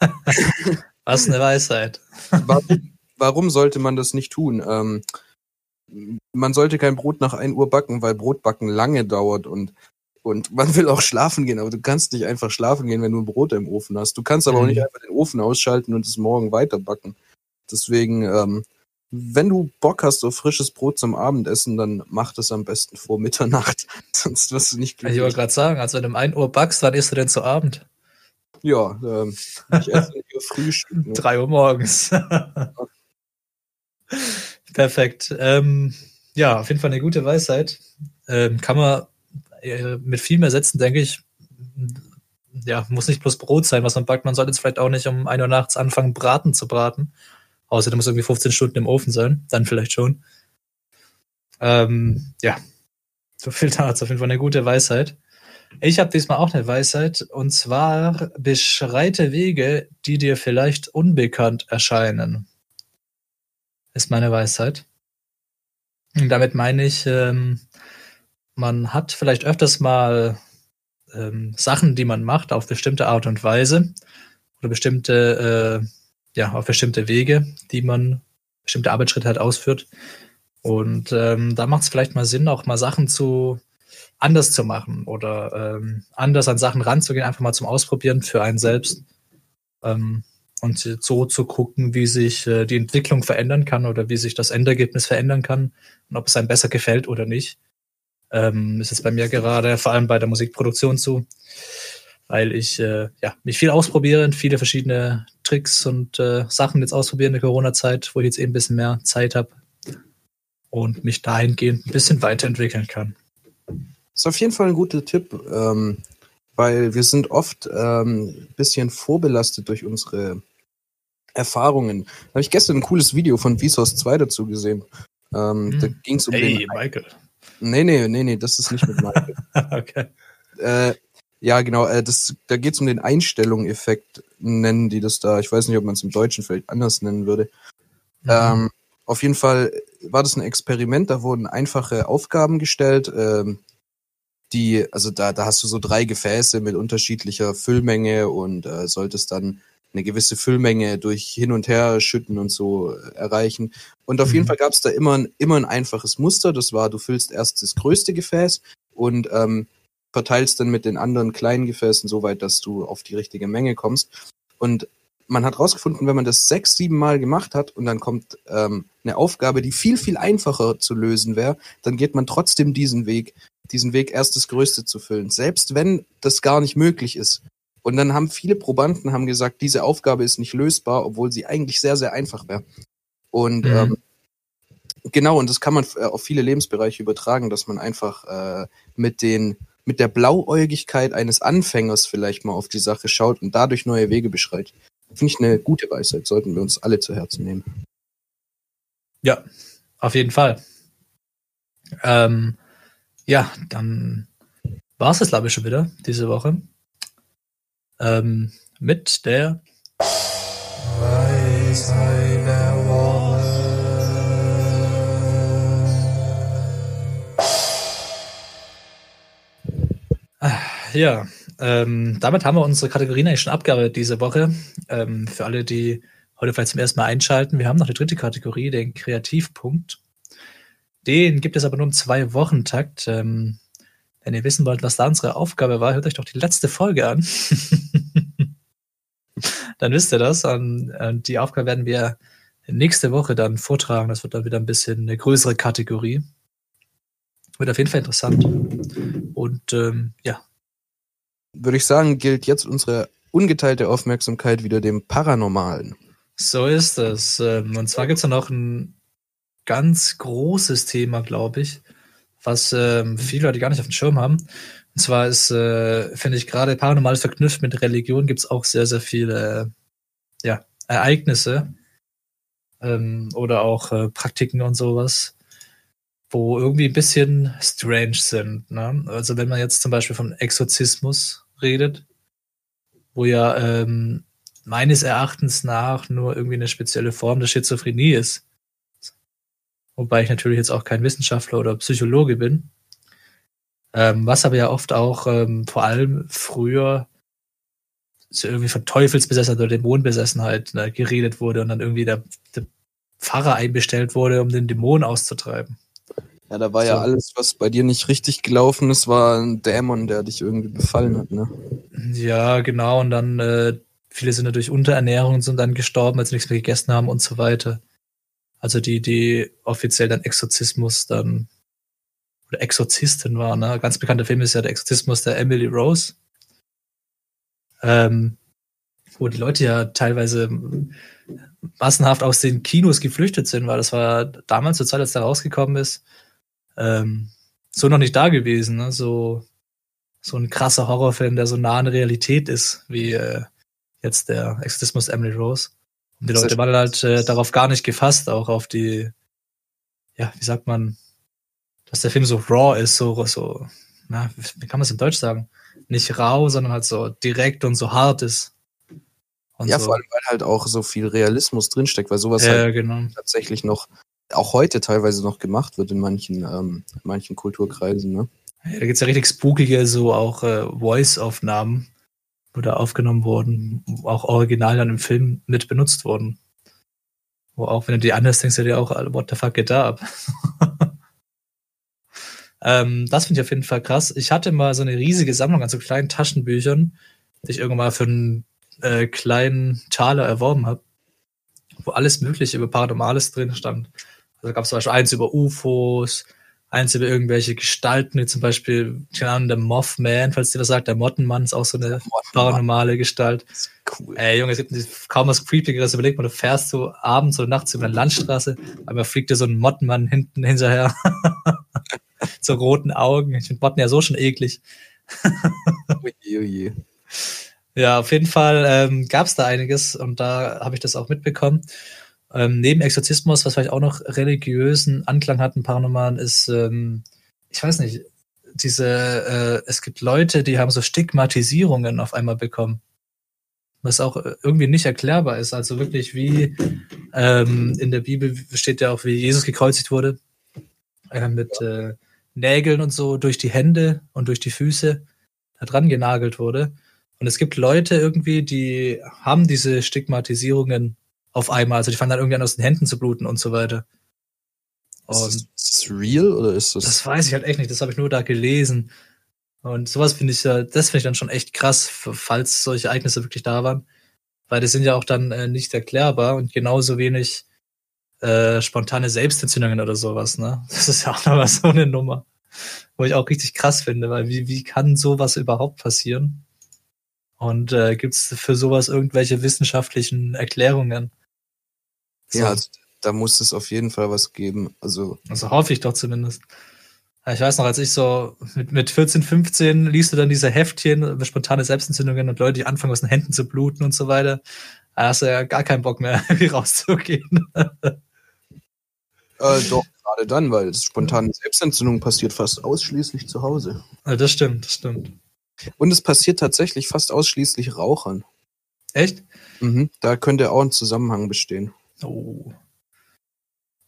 S2: Was eine Weisheit.
S1: Warum, warum sollte man das nicht tun? Ähm, man sollte kein Brot nach 1 Uhr backen, weil Brotbacken lange dauert und, und man will auch schlafen gehen, aber du kannst nicht einfach schlafen gehen, wenn du ein Brot im Ofen hast. Du kannst aber auch
S2: Mhm.
S1: nicht einfach den Ofen ausschalten und es morgen weiter backen. Deswegen, ähm, wenn du Bock hast auf frisches Brot zum Abendessen, dann mach das am besten vor Mitternacht. Sonst wirst du nicht
S2: Ich wollte
S1: glücklich.
S2: gerade sagen, also wenn du um 1 Uhr backst, wann isst du denn zu Abend?
S1: Ja, ähm, ich esse hier Frühstück. Ne?
S2: 3 Uhr morgens. Perfekt. Ähm, ja, auf jeden Fall eine gute Weisheit. Ähm, kann man äh, mit viel mehr setzen, denke ich. Ja, muss nicht bloß Brot sein, was man backt. Man sollte jetzt vielleicht auch nicht um 1 Uhr nachts anfangen, Braten zu braten. Außer der muss irgendwie 15 Stunden im Ofen sein. Dann vielleicht schon. Ähm, ja, so viel dazu. Auf jeden Fall eine gute Weisheit. Ich habe diesmal auch eine Weisheit. Und zwar beschreite Wege, die dir vielleicht unbekannt erscheinen. Ist meine Weisheit. Und damit meine ich, ähm, man hat vielleicht öfters mal ähm, Sachen, die man macht, auf bestimmte Art und Weise oder bestimmte, äh, ja, auf bestimmte Wege, die man bestimmte Arbeitsschritte halt ausführt. Und ähm, da macht es vielleicht mal Sinn, auch mal Sachen zu anders zu machen oder ähm, anders an Sachen ranzugehen, einfach mal zum Ausprobieren für einen selbst. Ähm, und so zu gucken, wie sich äh, die Entwicklung verändern kann oder wie sich das Endergebnis verändern kann und ob es einem besser gefällt oder nicht. Ähm, ist es bei mir gerade vor allem bei der Musikproduktion so, weil ich äh, ja, mich viel ausprobiere und viele verschiedene Tricks und äh, Sachen jetzt ausprobiere in der Corona-Zeit, wo ich jetzt eben ein bisschen mehr Zeit habe und mich dahingehend ein bisschen weiterentwickeln kann.
S1: Ist auf jeden Fall ein guter Tipp, ähm, weil wir sind oft ähm, ein bisschen vorbelastet durch unsere Erfahrungen. Da habe ich gestern ein cooles Video von Vsauce 2 dazu gesehen. Ähm,
S2: Hm.
S1: Da ging es um
S2: Hey,
S1: den.
S2: Michael.
S1: Nee, nee, nee, nee, das ist nicht mit Michael.
S2: okay.
S1: äh, ja, genau, äh, das, da geht es um den Einstellung-Effekt, nennen die das da. Ich weiß nicht, ob man es im Deutschen vielleicht anders nennen würde.
S2: Mhm.
S1: Ähm, auf jeden Fall war das ein Experiment, da wurden einfache Aufgaben gestellt, ähm, die, also da, da hast du so drei Gefäße mit unterschiedlicher Füllmenge und äh, solltest dann eine gewisse Füllmenge durch hin und her schütten und so äh, erreichen. Und auf jeden
S2: Mhm.
S1: Fall gab es da immer ein, immer ein einfaches Muster. Das war, du füllst erst das größte Gefäß und ähm, verteilst dann mit den anderen kleinen Gefäßen so weit, dass du auf die richtige Menge kommst. Und man hat rausgefunden, wenn man das sechs, sieben Mal gemacht hat und dann kommt ähm, eine Aufgabe, die viel, viel einfacher zu lösen wäre, dann geht man trotzdem diesen Weg, diesen Weg erst das Größte zu füllen, selbst wenn das gar nicht möglich ist. Und dann haben viele Probanden haben gesagt, diese Aufgabe ist nicht lösbar, obwohl sie eigentlich sehr, sehr einfach wäre. Und
S2: Mhm.
S1: ähm, genau, und das kann man äh, auf viele Lebensbereiche übertragen, dass man einfach äh, mit den mit der Blauäugigkeit eines Anfängers vielleicht mal auf die Sache schaut und dadurch neue Wege beschreitet. Finde ich eine gute Weisheit, sollten wir uns alle zu Herzen nehmen.
S2: Ja, auf jeden Fall. Ähm, ja, dann war es das, glaube ich, schon wieder diese Woche. Ähm, mit der Weisheit Ja, ähm, damit haben wir unsere Kategorien eigentlich schon abgearbeitet diese Woche. Ähm, für alle, die heute vielleicht zum ersten Mal einschalten, wir haben noch die dritte Kategorie, den Kreativpunkt. Den gibt es aber nur im Zwei-Wochen-Takt. Ähm, wenn ihr wissen wollt, was da unsere Aufgabe war, hört euch doch die letzte Folge an. dann wisst ihr das. Und, und die Aufgabe werden wir nächste Woche dann vortragen. Das wird dann wieder ein bisschen eine größere Kategorie. Wird auf jeden Fall interessant. Und ähm, ja,
S1: Würde ich sagen, gilt jetzt unsere ungeteilte Aufmerksamkeit wieder dem Paranormalen.
S2: so ist es. Ähm, Und zwar gibt es da noch ein ganz großes Thema, glaube ich, was ähm, viele Leute gar nicht auf dem Schirm haben. Und zwar ist, äh, finde ich, gerade paranormal verknüpft mit Religion gibt es auch sehr, sehr viele ja, Ereignisse ähm, oder auch äh, Praktiken und sowas, wo irgendwie ein bisschen strange sind. Ne? Also wenn man jetzt zum Beispiel vom Exorzismus redet, wo ja ähm, meines Erachtens nach nur irgendwie eine spezielle Form der Schizophrenie ist. Wobei ich natürlich jetzt auch kein Wissenschaftler oder Psychologe bin. Ähm, was aber ja oft auch ähm, vor allem früher so irgendwie von Teufelsbesessenheit oder Dämonenbesessenheit ne, geredet wurde und dann irgendwie der, der Pfarrer einbestellt wurde, um den Dämon auszutreiben.
S1: Ja, da war ja
S2: So.
S1: alles, was bei dir nicht richtig gelaufen ist, war ein Dämon, der dich irgendwie befallen hat, ne?
S2: Ja, genau. Und dann äh, viele sind natürlich Unterernährung und sind dann gestorben, als sie nichts mehr gegessen haben und so weiter. Also die, die offiziell dann Exorzismus dann oder Exorzistin war, ne? Ganz bekannter Film ist ja der Exorzismus der Emily Rose. Ähm, wo die Leute ja teilweise massenhaft aus den Kinos geflüchtet sind, weil das war damals zur Zeit, als der rausgekommen ist, ähm, so noch nicht da gewesen, ne? So, so ein krasser Horrorfilm, der so nah an der Realität ist, wie äh, jetzt der Exorzismus Emily Rose. Und die Leute waren halt äh, darauf gar nicht gefasst, auch auf die, ja, wie sagt man, dass der Film so raw ist, so, so, na, wie kann man es im Deutsch sagen? Nicht rau, sondern halt so direkt und so hart ist. Und
S1: Ja,
S2: so.
S1: vor allem, weil halt auch so viel Realismus drinsteckt, weil sowas
S2: ja,
S1: halt
S2: genau.
S1: tatsächlich noch, auch heute teilweise noch gemacht wird in manchen, ähm, manchen Kulturkreisen, ne?
S2: Ja, da gibt's ja richtig spookige, so auch äh, Voice-Aufnahmen, wo da aufgenommen wurden, auch original dann im Film mit benutzt wurden. Wo auch, wenn du die anders denkst, du dir auch, what the fuck geht da ab? ähm, das finde ich auf jeden Fall krass. Ich hatte mal so eine riesige Sammlung an so kleinen Taschenbüchern, die ich irgendwann mal für einen äh, kleinen Taler erworben habe, wo alles Mögliche über Paranormales drin stand. Also gab es zum Beispiel eins über UFOs, eins über irgendwelche Gestalten, wie zum Beispiel, keine Ahnung, der Mothman, falls dir das sagt, der Mottenmann ist auch so eine paranormale Gestalt.
S1: Cool.
S2: Ey, Junge, es gibt kaum was Creepigeres. Überleg mal, du fährst so abends oder nachts über eine Landstraße, aber fliegt dir so ein Mottenmann hinten hinterher. so roten Augen. Ich finde Motten ja so schon eklig.
S1: Oje, oje.
S2: Ja, auf jeden Fall ähm, gab es da einiges und da habe ich das auch mitbekommen. Ähm, neben Exorzismus, was vielleicht auch noch religiösen Anklang hat, ein Paranormalen, ist, ähm, ich weiß nicht, diese, äh, es gibt Leute, die haben so Stigmatisierungen auf einmal bekommen. Was auch äh, irgendwie nicht erklärbar ist. Also wirklich wie ähm, in der Bibel steht ja auch, wie Jesus gekreuzigt wurde. Äh, mit äh, Nägeln und so durch die Hände und durch die Füße da dran genagelt wurde. Und es gibt Leute irgendwie, die haben diese Stigmatisierungen auf einmal. Also die fangen dann irgendwie an, aus den Händen zu bluten und so weiter.
S1: Ist das,
S2: Und
S1: ist das real oder ist das?
S2: das weiß ich halt echt nicht. Das habe ich nur da gelesen. Und sowas finde ich ja, das finde ich dann schon echt krass, falls solche Ereignisse wirklich da waren. Weil die sind ja auch dann äh, nicht erklärbar und genauso wenig äh, spontane Selbstentzündungen oder sowas, ne? Das ist ja auch nochmal so eine Nummer. Wo ich auch richtig krass finde, weil wie, wie kann sowas überhaupt passieren? Und äh, gibt es für sowas irgendwelche wissenschaftlichen Erklärungen? So.
S1: ja, also, da muss es auf jeden Fall was geben. Also,
S2: Also hoffe ich doch zumindest. Ich weiß noch, als ich so mit, mit 14, 15 liest du dann diese Heftchen über spontane Selbstentzündungen und Leute, die anfangen aus den Händen zu bluten und so weiter. Da hast du ja gar keinen Bock mehr, irgendwie rauszugehen.
S1: äh, doch, gerade dann, weil spontane Selbstentzündung passiert fast ausschließlich zu Hause.
S2: Ja, das stimmt, das stimmt.
S1: Und es passiert tatsächlich fast ausschließlich Rauchern.
S2: Echt?
S1: Mhm, da könnte auch ein Zusammenhang bestehen.
S2: Oh.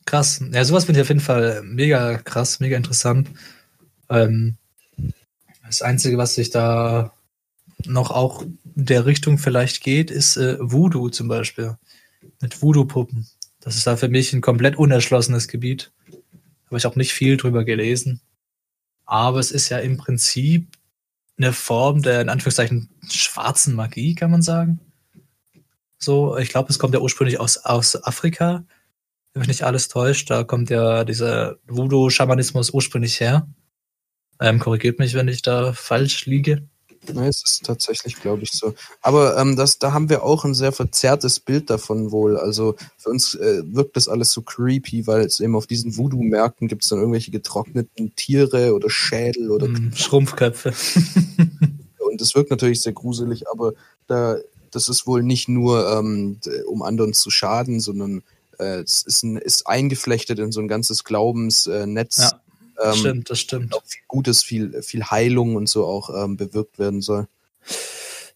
S2: Krass. Ja, sowas finde ich auf jeden Fall mega krass, mega interessant. Ähm, das Einzige, was sich da noch auch der Richtung vielleicht geht, ist äh, Voodoo zum Beispiel. Mit Voodoo-Puppen. Das ist da für mich ein komplett unerschlossenes Gebiet. Habe ich auch nicht viel drüber gelesen. Aber es ist ja im Prinzip eine Form der, in Anführungszeichen, schwarzen Magie, kann man sagen. So, ich glaube, es kommt ja ursprünglich aus, aus Afrika. Wenn mich nicht alles täuscht, da kommt ja dieser Voodoo-Schamanismus ursprünglich her. Ähm, korrigiert mich, wenn ich da falsch liege.
S1: Ja, es ist tatsächlich, glaube ich, so. Aber ähm, das, da haben wir auch ein sehr verzerrtes Bild davon wohl. Also für uns äh, wirkt das alles so creepy, weil es eben auf diesen Voodoo-Märkten gibt es dann irgendwelche getrockneten Tiere oder Schädel oder
S2: Hm, Schrumpfköpfe.
S1: und das wirkt natürlich sehr gruselig, aber da, das ist wohl nicht nur, ähm, um anderen zu schaden, sondern äh, es ist, ein, ist eingeflechtet in so ein ganzes Glaubensnetz. Äh,
S2: Ja, Das
S1: ähm,
S2: stimmt, das stimmt.
S1: auch viel Gutes, viel, viel Heilung und so auch ähm, bewirkt werden soll.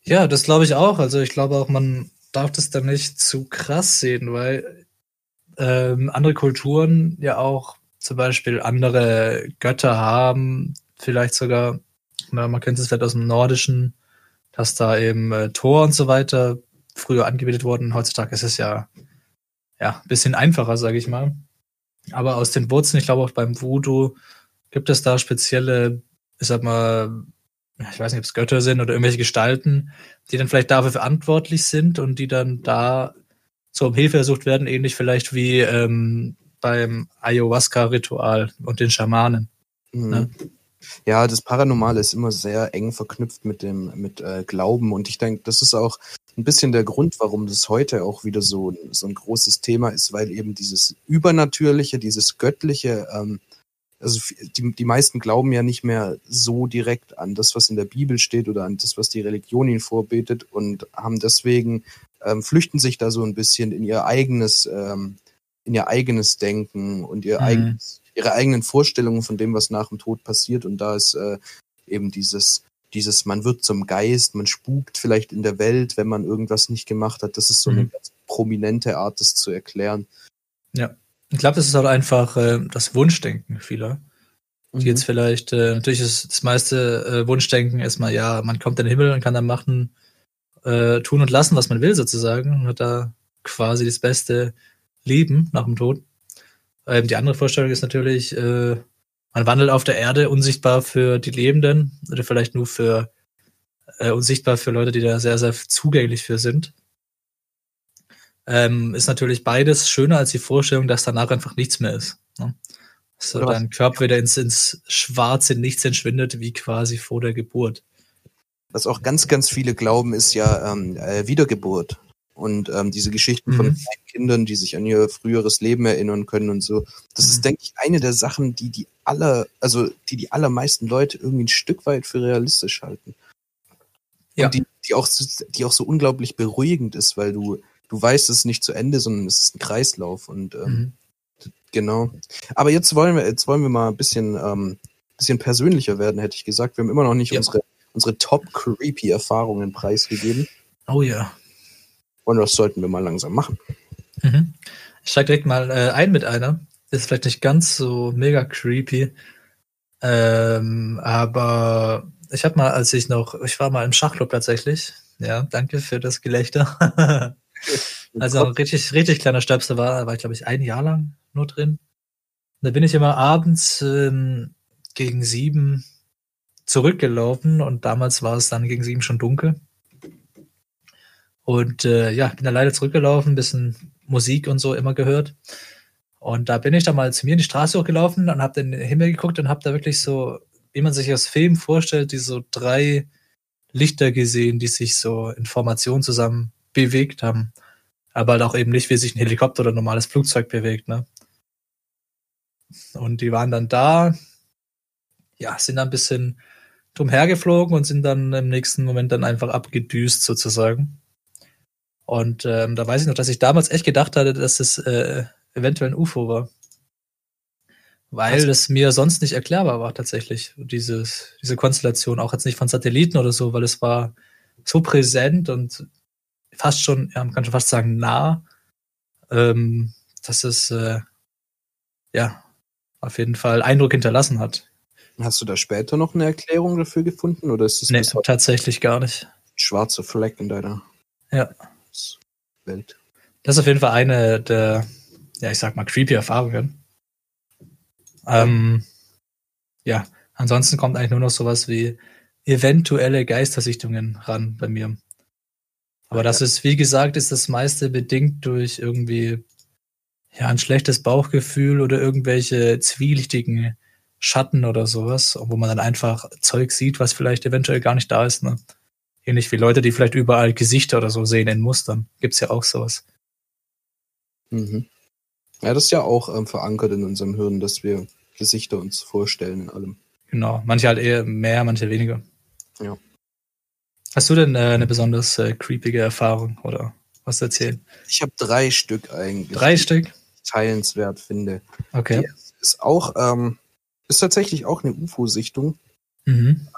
S2: Ja, das glaube ich auch. Also ich glaube auch, man darf das dann nicht zu krass sehen, weil ähm, andere Kulturen ja auch zum Beispiel andere Götter haben, vielleicht sogar, na, man kennt es vielleicht aus dem Nordischen, dass da eben äh, Thor und so weiter früher angebetet wurden. Heutzutage ist es ja ja ein bisschen einfacher, sage ich mal. Aber aus den Wurzeln, ich glaube auch beim Voodoo gibt es da spezielle, ich sag mal, ich weiß nicht, ob es Götter sind oder irgendwelche Gestalten, die dann vielleicht dafür verantwortlich sind und die dann da so um Hilfe ersucht werden, ähnlich vielleicht wie ähm, beim Ayahuasca-Ritual und den Schamanen.
S1: Mhm.
S2: Ne?
S1: Ja, das Paranormale ist immer sehr eng verknüpft mit dem mit äh, Glauben und ich denke, das ist auch ein bisschen der Grund, warum das heute auch wieder so, so ein großes Thema ist, weil eben dieses Übernatürliche, dieses Göttliche, ähm, also die, die meisten glauben ja nicht mehr so direkt an das, was in der Bibel steht oder an das, was die Religion ihnen vorbetet und haben deswegen, ähm, flüchten sich da so ein bisschen in ihr eigenes, ähm, in ihr eigenes Denken und ihr
S2: Mhm.
S1: eigenes, ihre eigenen Vorstellungen von dem, was nach dem Tod passiert. Und da ist äh, eben dieses, dieses, man wird zum Geist, man spukt vielleicht in der Welt, wenn man irgendwas nicht gemacht hat. Das ist so eine
S2: Mhm.
S1: ganz prominente Art, das zu erklären.
S2: Ich glaube, das ist halt einfach äh, das Wunschdenken vieler. Die jetzt vielleicht, äh, natürlich ist das meiste äh, Wunschdenken erstmal, ja, man kommt in den Himmel und kann dann machen, äh, tun und lassen, was man will sozusagen und hat da quasi das beste Leben nach dem Tod. Ähm, die andere Vorstellung ist natürlich, äh, man wandelt auf der Erde unsichtbar für die Lebenden oder vielleicht nur für äh, unsichtbar für Leute, die da sehr, sehr zugänglich für sind. Ähm, ist natürlich beides schöner als die Vorstellung, dass danach einfach nichts mehr ist. Ne? So
S1: Oder was-
S2: dein Körper wieder ins, ins schwarze Nichts entschwindet, wie quasi vor der Geburt.
S1: Was auch ganz, ganz viele glauben, ist ja ähm, äh, Wiedergeburt. Und ähm, diese Geschichten von
S2: Mhm.
S1: kleinen Kindern, die sich an ihr früheres Leben erinnern können und so. Das
S2: Mhm.
S1: ist, denke ich, eine der Sachen, die die aller, also die die allermeisten Leute irgendwie ein Stück weit für realistisch halten.
S2: Ja.
S1: Und die, die auch, so- die auch so unglaublich beruhigend ist, weil du, du weißt, es ist nicht zu Ende, sondern es ist ein Kreislauf. Und ähm,
S2: Mhm.
S1: Genau. Aber jetzt wollen wir, jetzt wollen wir mal ein bisschen, ähm, bisschen persönlicher werden, hätte ich gesagt. Wir haben immer noch nicht
S2: Ja.
S1: unsere, unsere top creepy Erfahrungen preisgegeben.
S2: Oh ja.
S1: Und das sollten wir mal langsam machen.
S2: Mhm. Ich steig direkt mal äh, ein mit einer. Ist vielleicht nicht ganz so mega creepy. Ähm, aber ich habe mal, als ich noch, ich war mal im Schachclub tatsächlich. Ja, danke für das Gelächter. also richtig, richtig kleiner Stöpsel war, war ich glaube ich ein Jahr lang nur drin. Da bin ich immer abends ähm, gegen sieben zurückgelaufen und damals war es dann gegen sieben schon dunkel. Und äh, ja, bin da leider zurückgelaufen, bisschen Musik und so immer gehört. Und da bin ich dann mal zu mir in die Straße hochgelaufen und habe den Himmel geguckt und habe da wirklich so, wie man sich aus Film vorstellt, die so drei Lichter gesehen, die sich so in Formation zusammen bewegt haben. Aber halt auch eben nicht, wie sich ein Helikopter oder ein normales Flugzeug bewegt, ne? Und die waren dann da, ja, sind dann ein bisschen drum hergeflogen und sind dann im nächsten Moment dann einfach abgedüst sozusagen. Und ähm, da weiß ich noch, dass ich damals echt gedacht hatte, dass es äh, eventuell ein UFO war. Weil
S1: Was?
S2: es mir sonst nicht erklärbar war tatsächlich, dieses, diese Konstellation, auch jetzt nicht von Satelliten oder so, weil es war so präsent und fast schon, ja, man kann schon fast sagen, nah, ähm, dass es äh, ja auf jeden Fall Eindruck hinterlassen hat.
S1: Hast du da später noch eine Erklärung dafür gefunden oder ist das
S2: Nee, tatsächlich gar nicht.
S1: schwarzer Fleck in deiner
S2: Ja.
S1: Welt?
S2: Das ist auf jeden Fall eine der, ja, ich sag mal, creepy Erfahrungen. Ähm, ja, ansonsten kommt eigentlich nur noch sowas wie eventuelle Geistersichtungen ran bei mir. Aber das ist, wie gesagt, ist das meiste bedingt durch irgendwie, ja, ein schlechtes Bauchgefühl oder irgendwelche zwielichtigen Schatten oder sowas, wo man dann einfach Zeug sieht, was vielleicht eventuell gar nicht da ist, ne? Ähnlich wie Leute, die vielleicht überall Gesichter oder so sehen in Mustern. Gibt's ja auch sowas.
S1: Mhm. Ja, das ist ja auch ähm, verankert in unserem Hirn, dass wir Gesichter uns vorstellen in allem.
S2: Genau. Manche halt eher mehr, manche weniger.
S1: Ja.
S2: Hast du denn äh, eine besonders äh, creepige Erfahrung oder was zu erzählen?
S1: Ich habe drei Stück eigentlich,
S2: Drei Stück?
S1: teilenswert finde.
S2: Okay.
S1: Die ist auch, ähm, ist tatsächlich auch eine UFO-Sichtung.
S2: Mhm.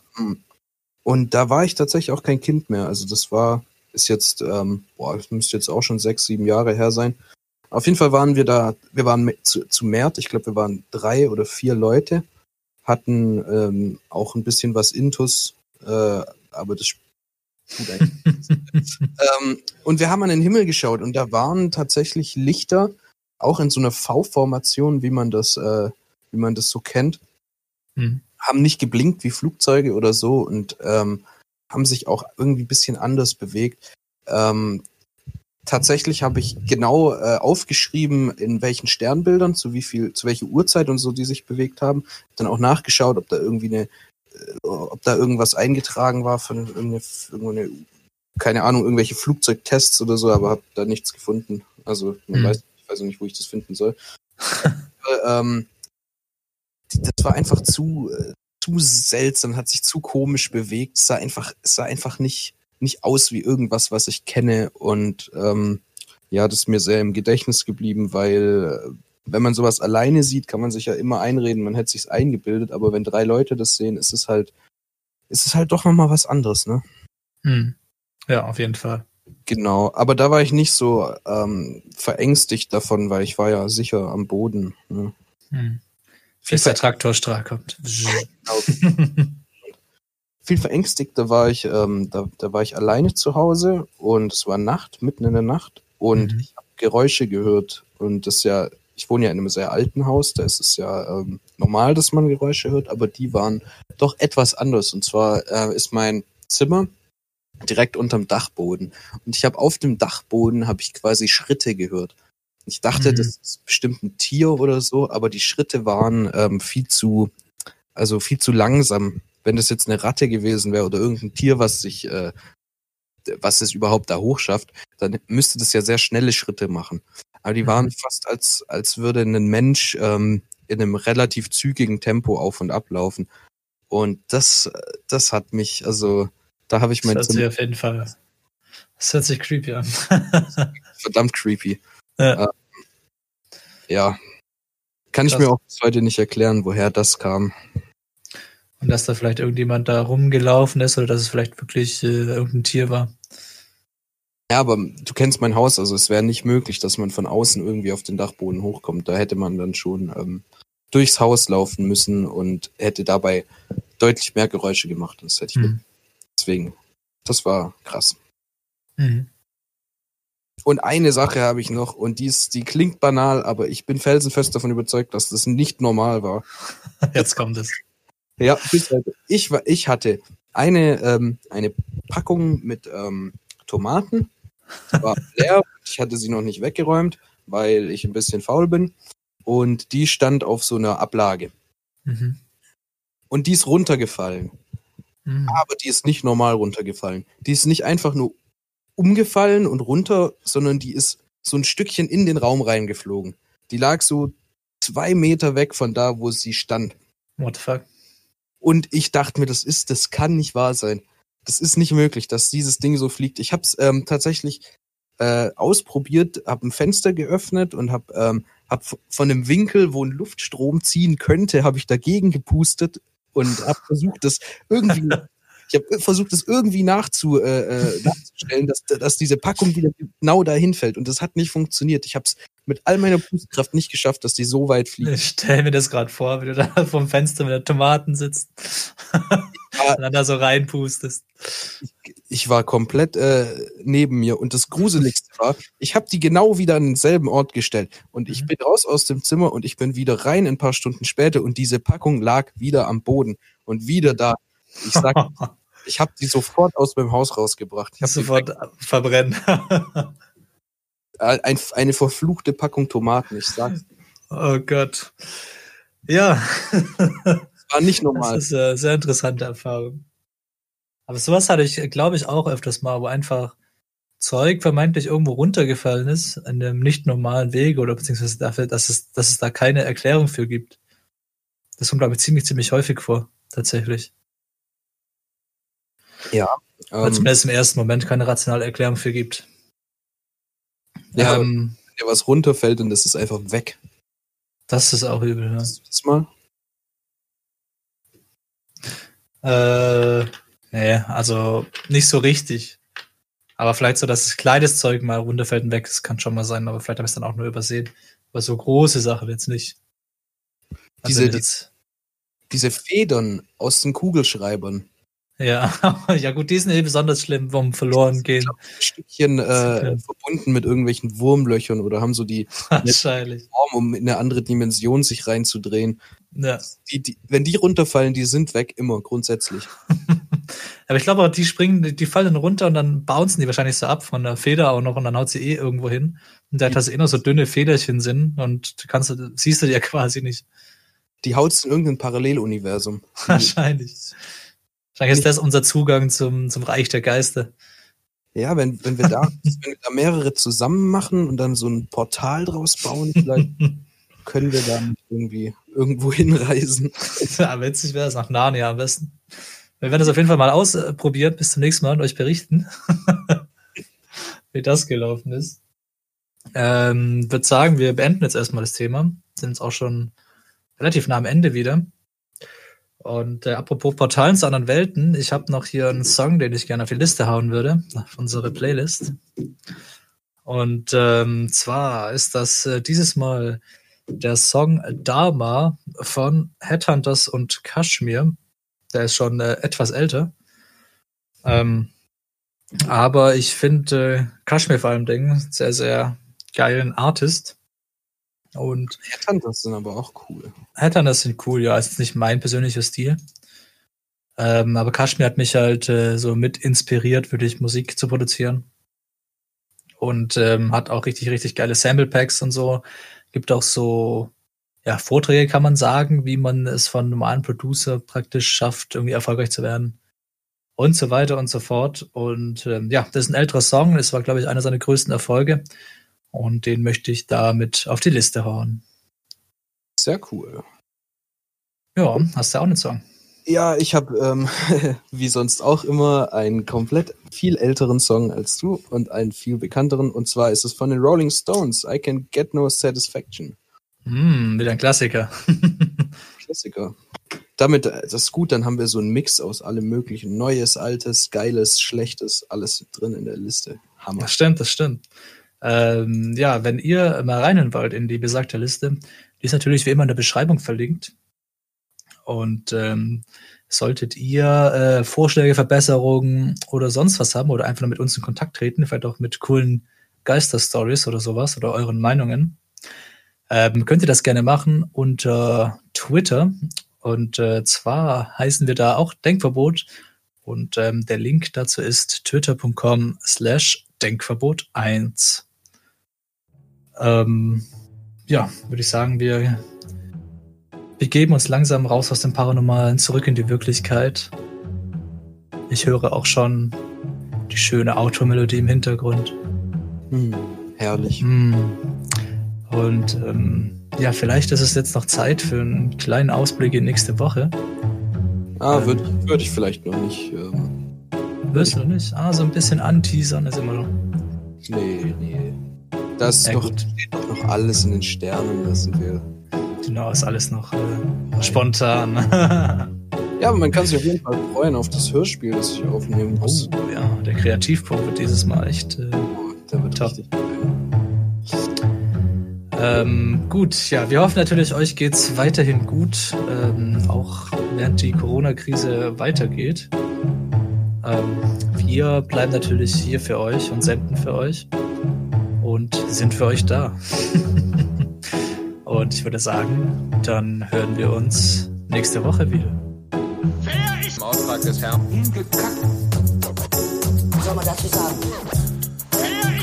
S1: Und da war ich tatsächlich auch kein Kind mehr. Also das war, ist jetzt, ähm, boah, das müsste jetzt auch schon sechs, sieben Jahre her sein. Auf jeden Fall waren wir da, wir waren zu, zu Mert, ich glaube, wir waren drei oder vier Leute, hatten ähm, auch ein bisschen was Intus, äh, aber das tut eigentlich ähm, Und wir haben an den Himmel geschaut und da waren tatsächlich Lichter, auch in so einer V-Formation, wie man das, äh, wie man das so kennt
S2: Mhm.
S1: Haben nicht geblinkt wie Flugzeuge oder so und ähm, haben sich auch irgendwie ein bisschen anders bewegt. Ähm, tatsächlich habe ich genau äh, aufgeschrieben, in welchen Sternbildern, zu wie viel, zu welcher Uhrzeit und so die sich bewegt haben. Dann auch nachgeschaut, ob da irgendwie eine, äh, ob da irgendwas eingetragen war von irgendeine, irgendeine keine Ahnung, irgendwelche Flugzeugtests oder so, aber habe da nichts gefunden. Also man
S2: Mhm.
S1: weiß, ich weiß nicht, wo ich das finden soll. ähm, das war einfach zu, äh, zu seltsam, hat sich zu komisch bewegt. Es sah einfach, es sah einfach nicht, nicht aus wie irgendwas, was ich kenne. Und ähm, ja, das ist mir sehr im Gedächtnis geblieben, weil äh, wenn man sowas alleine sieht, kann man sich ja immer einreden, man hätte sich's eingebildet, aber wenn drei Leute das sehen, ist es halt, ist es halt doch nochmal was anderes, ne?
S2: Mhm. Ja, auf jeden Fall.
S1: Genau, aber da war ich nicht so ähm, verängstigt davon, weil ich war ja sicher am Boden. Ne?
S2: Mhm. Stark kommt.
S1: viel verängstigter war ich, ähm, da, da war ich alleine zu Hause und es war Nacht, mitten in der Nacht und
S2: Mhm.
S1: ich habe Geräusche gehört und das ist ja, ich wohne ja in einem sehr alten Haus, da ist es ja ähm, normal, dass man Geräusche hört, aber die waren doch etwas anders und zwar äh, ist mein Zimmer direkt unterm Dachboden. Und ich habe auf dem Dachboden habe ich quasi Schritte gehört. Ich dachte,
S2: Mhm.
S1: das ist bestimmt ein Tier oder so, aber die Schritte waren ähm, viel zu, also viel zu langsam. Wenn das jetzt eine Ratte gewesen wäre oder irgendein Tier, was sich, äh, was es überhaupt da hochschafft, dann müsste das ja sehr schnelle Schritte machen. Aber die waren
S2: Mhm.
S1: fast als, als würde ein Mensch ähm, in einem relativ zügigen Tempo auf und ab laufen. Und das, das hat mich, also da habe ich
S2: Das
S1: mein
S2: hört sich
S1: Zimmer
S2: auf jeden Fall. Das hört sich creepy an.
S1: verdammt creepy.
S2: ja.
S1: Ja. Kann ich
S2: Krass.
S1: mir auch bis heute nicht erklären, woher das kam.
S2: Und dass da vielleicht irgendjemand da rumgelaufen ist oder dass es vielleicht wirklich äh, irgendein Tier war.
S1: Ja, aber du kennst mein Haus, also es wäre nicht möglich, dass man von außen irgendwie auf den Dachboden hochkommt. Da hätte man dann schon ähm, durchs Haus laufen müssen und hätte dabei deutlich mehr Geräusche gemacht. Das hätte ich
S2: Mhm.
S1: deswegen. Das war krass.
S2: Mhm.
S1: Und eine Sache habe ich noch, und die ist, die klingt banal, aber ich bin felsenfest davon überzeugt, dass das nicht normal war.
S2: Jetzt kommt es.
S1: Ja, bis heute. Ich, war- ich hatte eine, ähm, eine Packung mit ähm, Tomaten. Die war leer. Ich hatte sie noch nicht weggeräumt, weil ich ein bisschen faul bin. Und die stand auf so einer Ablage.
S2: Mhm.
S1: Und die ist runtergefallen.
S2: Mhm.
S1: Aber die ist nicht normal runtergefallen. Die ist nicht einfach nur umgefallen und runter, sondern die ist so ein Stückchen in den Raum reingeflogen. Die lag so zwei Meter weg von da, wo sie stand.
S2: What the fuck?
S1: Und ich dachte mir, das ist, das kann nicht wahr sein. Das ist nicht möglich, dass dieses Ding so fliegt. Ich habe es ähm, tatsächlich äh, ausprobiert, habe ein Fenster geöffnet und habe ähm, hab von einem Winkel, wo ein Luftstrom ziehen könnte, habe ich dagegen gepustet und habe versucht, das irgendwie, ich habe versucht, das irgendwie nachzu, äh, äh, nachzustellen, dass, dass diese Packung wieder genau dahin fällt. Und das hat nicht funktioniert. Ich habe es mit all meiner Pustkraft nicht geschafft, dass die so weit fliegt.
S2: Ich stell mir das gerade vor, wie du da vom Fenster mit der Tomaten sitzt und dann da so reinpustest.
S1: ich war komplett äh, neben mir und das Gruseligste war, ich habe die genau wieder an denselben Ort gestellt und ich
S2: Mhm.
S1: bin raus aus dem Zimmer und ich bin wieder rein ein paar Stunden später und diese Packung lag wieder am Boden und wieder da. Ich sag, ich habe die sofort aus meinem Haus rausgebracht. Ich habe
S2: Sofort verbrennen.
S1: ein, eine verfluchte Packung Tomaten. Ich sag's,
S2: oh Gott. Ja,
S1: war nicht
S2: das
S1: normal.
S2: ist eine sehr interessante Erfahrung. Aber sowas hatte ich, glaube ich, auch öfters mal, wo einfach Zeug vermeintlich irgendwo runtergefallen ist, an einem nicht normalen Weg oder beziehungsweise dafür, dass es, dass es da keine Erklärung für gibt. Das kommt, glaube ich, ziemlich, ziemlich häufig vor, tatsächlich. Weil
S1: Ähm,
S2: zumindest im ersten Moment keine rationale Erklärung für gibt.
S1: ja,
S2: ähm,
S1: wenn dir was runterfällt und das ist einfach weg.
S2: das ist auch übel, ja.
S1: Das mal?
S2: Äh, nee, also nicht so richtig. Aber vielleicht so, dass das kleines Zeug mal runterfällt und weg ist, kann schon mal sein, aber vielleicht habe ich es dann auch nur übersehen. Aber so große Sachen jetzt nicht. Also
S1: Diese-
S2: jetzt,
S1: Diese Federn aus den Kugelschreibern.
S2: Ja, ja gut, die sind eh besonders schlimm vom verloren gehen.
S1: Stückchen äh, verbunden mit irgendwelchen Wurmlöchern oder haben so die
S2: Wahrscheinlich.
S1: Form, um in eine andere Dimension sich reinzudrehen.
S2: Ja.
S1: Die, die, wenn die runterfallen, die sind weg immer grundsätzlich.
S2: Aber ich glaube die springen, die, die fallen runter und dann bouncen die wahrscheinlich so ab von der Feder auch noch und dann haut sie eh irgendwo hin. Und da das eh noch so dünne Federchen sind und du kannst, siehst du die ja quasi nicht.
S1: Die haut's in irgendein Paralleluniversum.
S2: Wahrscheinlich. Wahrscheinlich ist das unser Zugang zum, zum Reich der Geister.
S1: Ja, wenn, wenn wir da, wenn wir da mehrere zusammen machen und dann so ein Portal draus bauen, vielleicht können wir dann irgendwie irgendwo hinreisen.
S2: ja, witzig wäre es nach Narnia am besten. Wir werden das auf jeden Fall mal ausprobieren, bis zum nächsten Mal und euch berichten, wie das gelaufen ist. Ähm, würde sagen, wir beenden jetzt erstmal das Thema. Sind jetzt auch schon relativ nah am Ende wieder. Und äh, apropos Portalen zu anderen Welten, ich habe noch hier einen Song, den ich gerne auf die Liste hauen würde, auf unsere Playlist. Und ähm, zwar ist das äh, dieses Mal der Song Dharma von Headhunters und Kashmir. Der ist schon äh, etwas älter. Ähm, aber ich finde äh, Kashmir vor allem Dingen sehr, sehr geilen Artist. Und
S1: Headhunters sind aber auch cool.
S2: Headhunters sind cool, ja, ist nicht mein persönlicher Stil. Ähm, aber Kashmir hat mich halt äh, so mit inspiriert, wirklich Musik zu produzieren. Und ähm, hat auch richtig, richtig geile Sample Packs und so. Gibt auch so ja, Vorträge, kann man sagen, wie man es von normalen Producer praktisch schafft, irgendwie erfolgreich zu werden. Und so weiter und so fort. Und ähm, ja, das ist ein älterer Song. Das war, glaube ich, einer seiner größten Erfolge. Und den möchte ich damit auf die Liste hauen.
S1: Sehr cool.
S2: Ja, hast du auch einen Song?
S1: Ja, ich habe ähm, wie sonst auch immer einen komplett viel älteren Song als du und einen viel bekannteren. Und zwar ist es von den Rolling Stones. I Can Get No Satisfaction.
S2: Hm, wieder ein Klassiker.
S1: Klassiker. Damit, äh, das ist gut, dann haben wir so einen Mix aus allem möglichen. Neues, Altes, Geiles, Schlechtes, alles drin in der Liste. Hammer.
S2: Das stimmt, das stimmt. Ähm, ja, wenn ihr mal reinen wollt in die besagte Liste, die ist natürlich wie immer in der Beschreibung verlinkt. Und ähm, solltet ihr äh, Vorschläge, Verbesserungen oder sonst was haben oder einfach nur mit uns in Kontakt treten, vielleicht auch mit coolen Geister-Stories oder sowas oder euren Meinungen, ähm, könnt ihr das gerne machen unter Twitter. Und äh, zwar heißen wir da auch Denkverbot. Und ähm, der Link dazu ist twitter.com slash Denkverbot 1. Ähm, ja, würde ich sagen, wir begeben uns langsam raus aus dem Paranormalen, zurück in die Wirklichkeit. Ich höre auch schon die schöne Automelodie im Hintergrund.
S1: Hm, herrlich.
S2: Mm. Und ähm, ja, vielleicht ist es jetzt noch Zeit für einen kleinen Ausblick in nächste Woche.
S1: Ah, würde würd ich vielleicht noch nicht. Ähm,
S2: Wirst du nicht? Ah, so ein bisschen anteasern ist immer noch.
S1: nee, nee. Das
S2: Ja,
S1: noch, steht doch noch alles in den Sternen. Das sind wir.
S2: Genau, ist alles noch äh, spontan.
S1: Ja, aber man kann sich auf jeden Fall freuen auf das Hörspiel, das ich aufnehmen muss.
S2: oh, ja, der Kreativpunkt wird dieses Mal echt. Äh,
S1: Da wird
S2: Top. Ähm, gut, ja, wir hoffen natürlich, euch geht's weiterhin gut, ähm, auch während die Corona-Krise weitergeht. Ähm, wir bleiben natürlich hier für euch und senden für euch und sind für euch da. und ich würde sagen, dann hören wir uns nächste Woche wieder.
S4: Im Auftrag des Herrn.
S5: Hingekackt.
S6: Was soll man dazu sagen?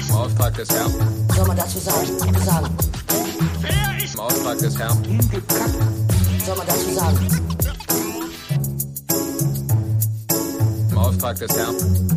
S4: Im Auftrag des Herrn.
S6: Was soll man dazu sagen? sagen?
S4: Im Auftrag des Herrn.
S5: Hingekackt.
S6: Was soll man dazu sagen?
S4: Im Auftrag des Herrn.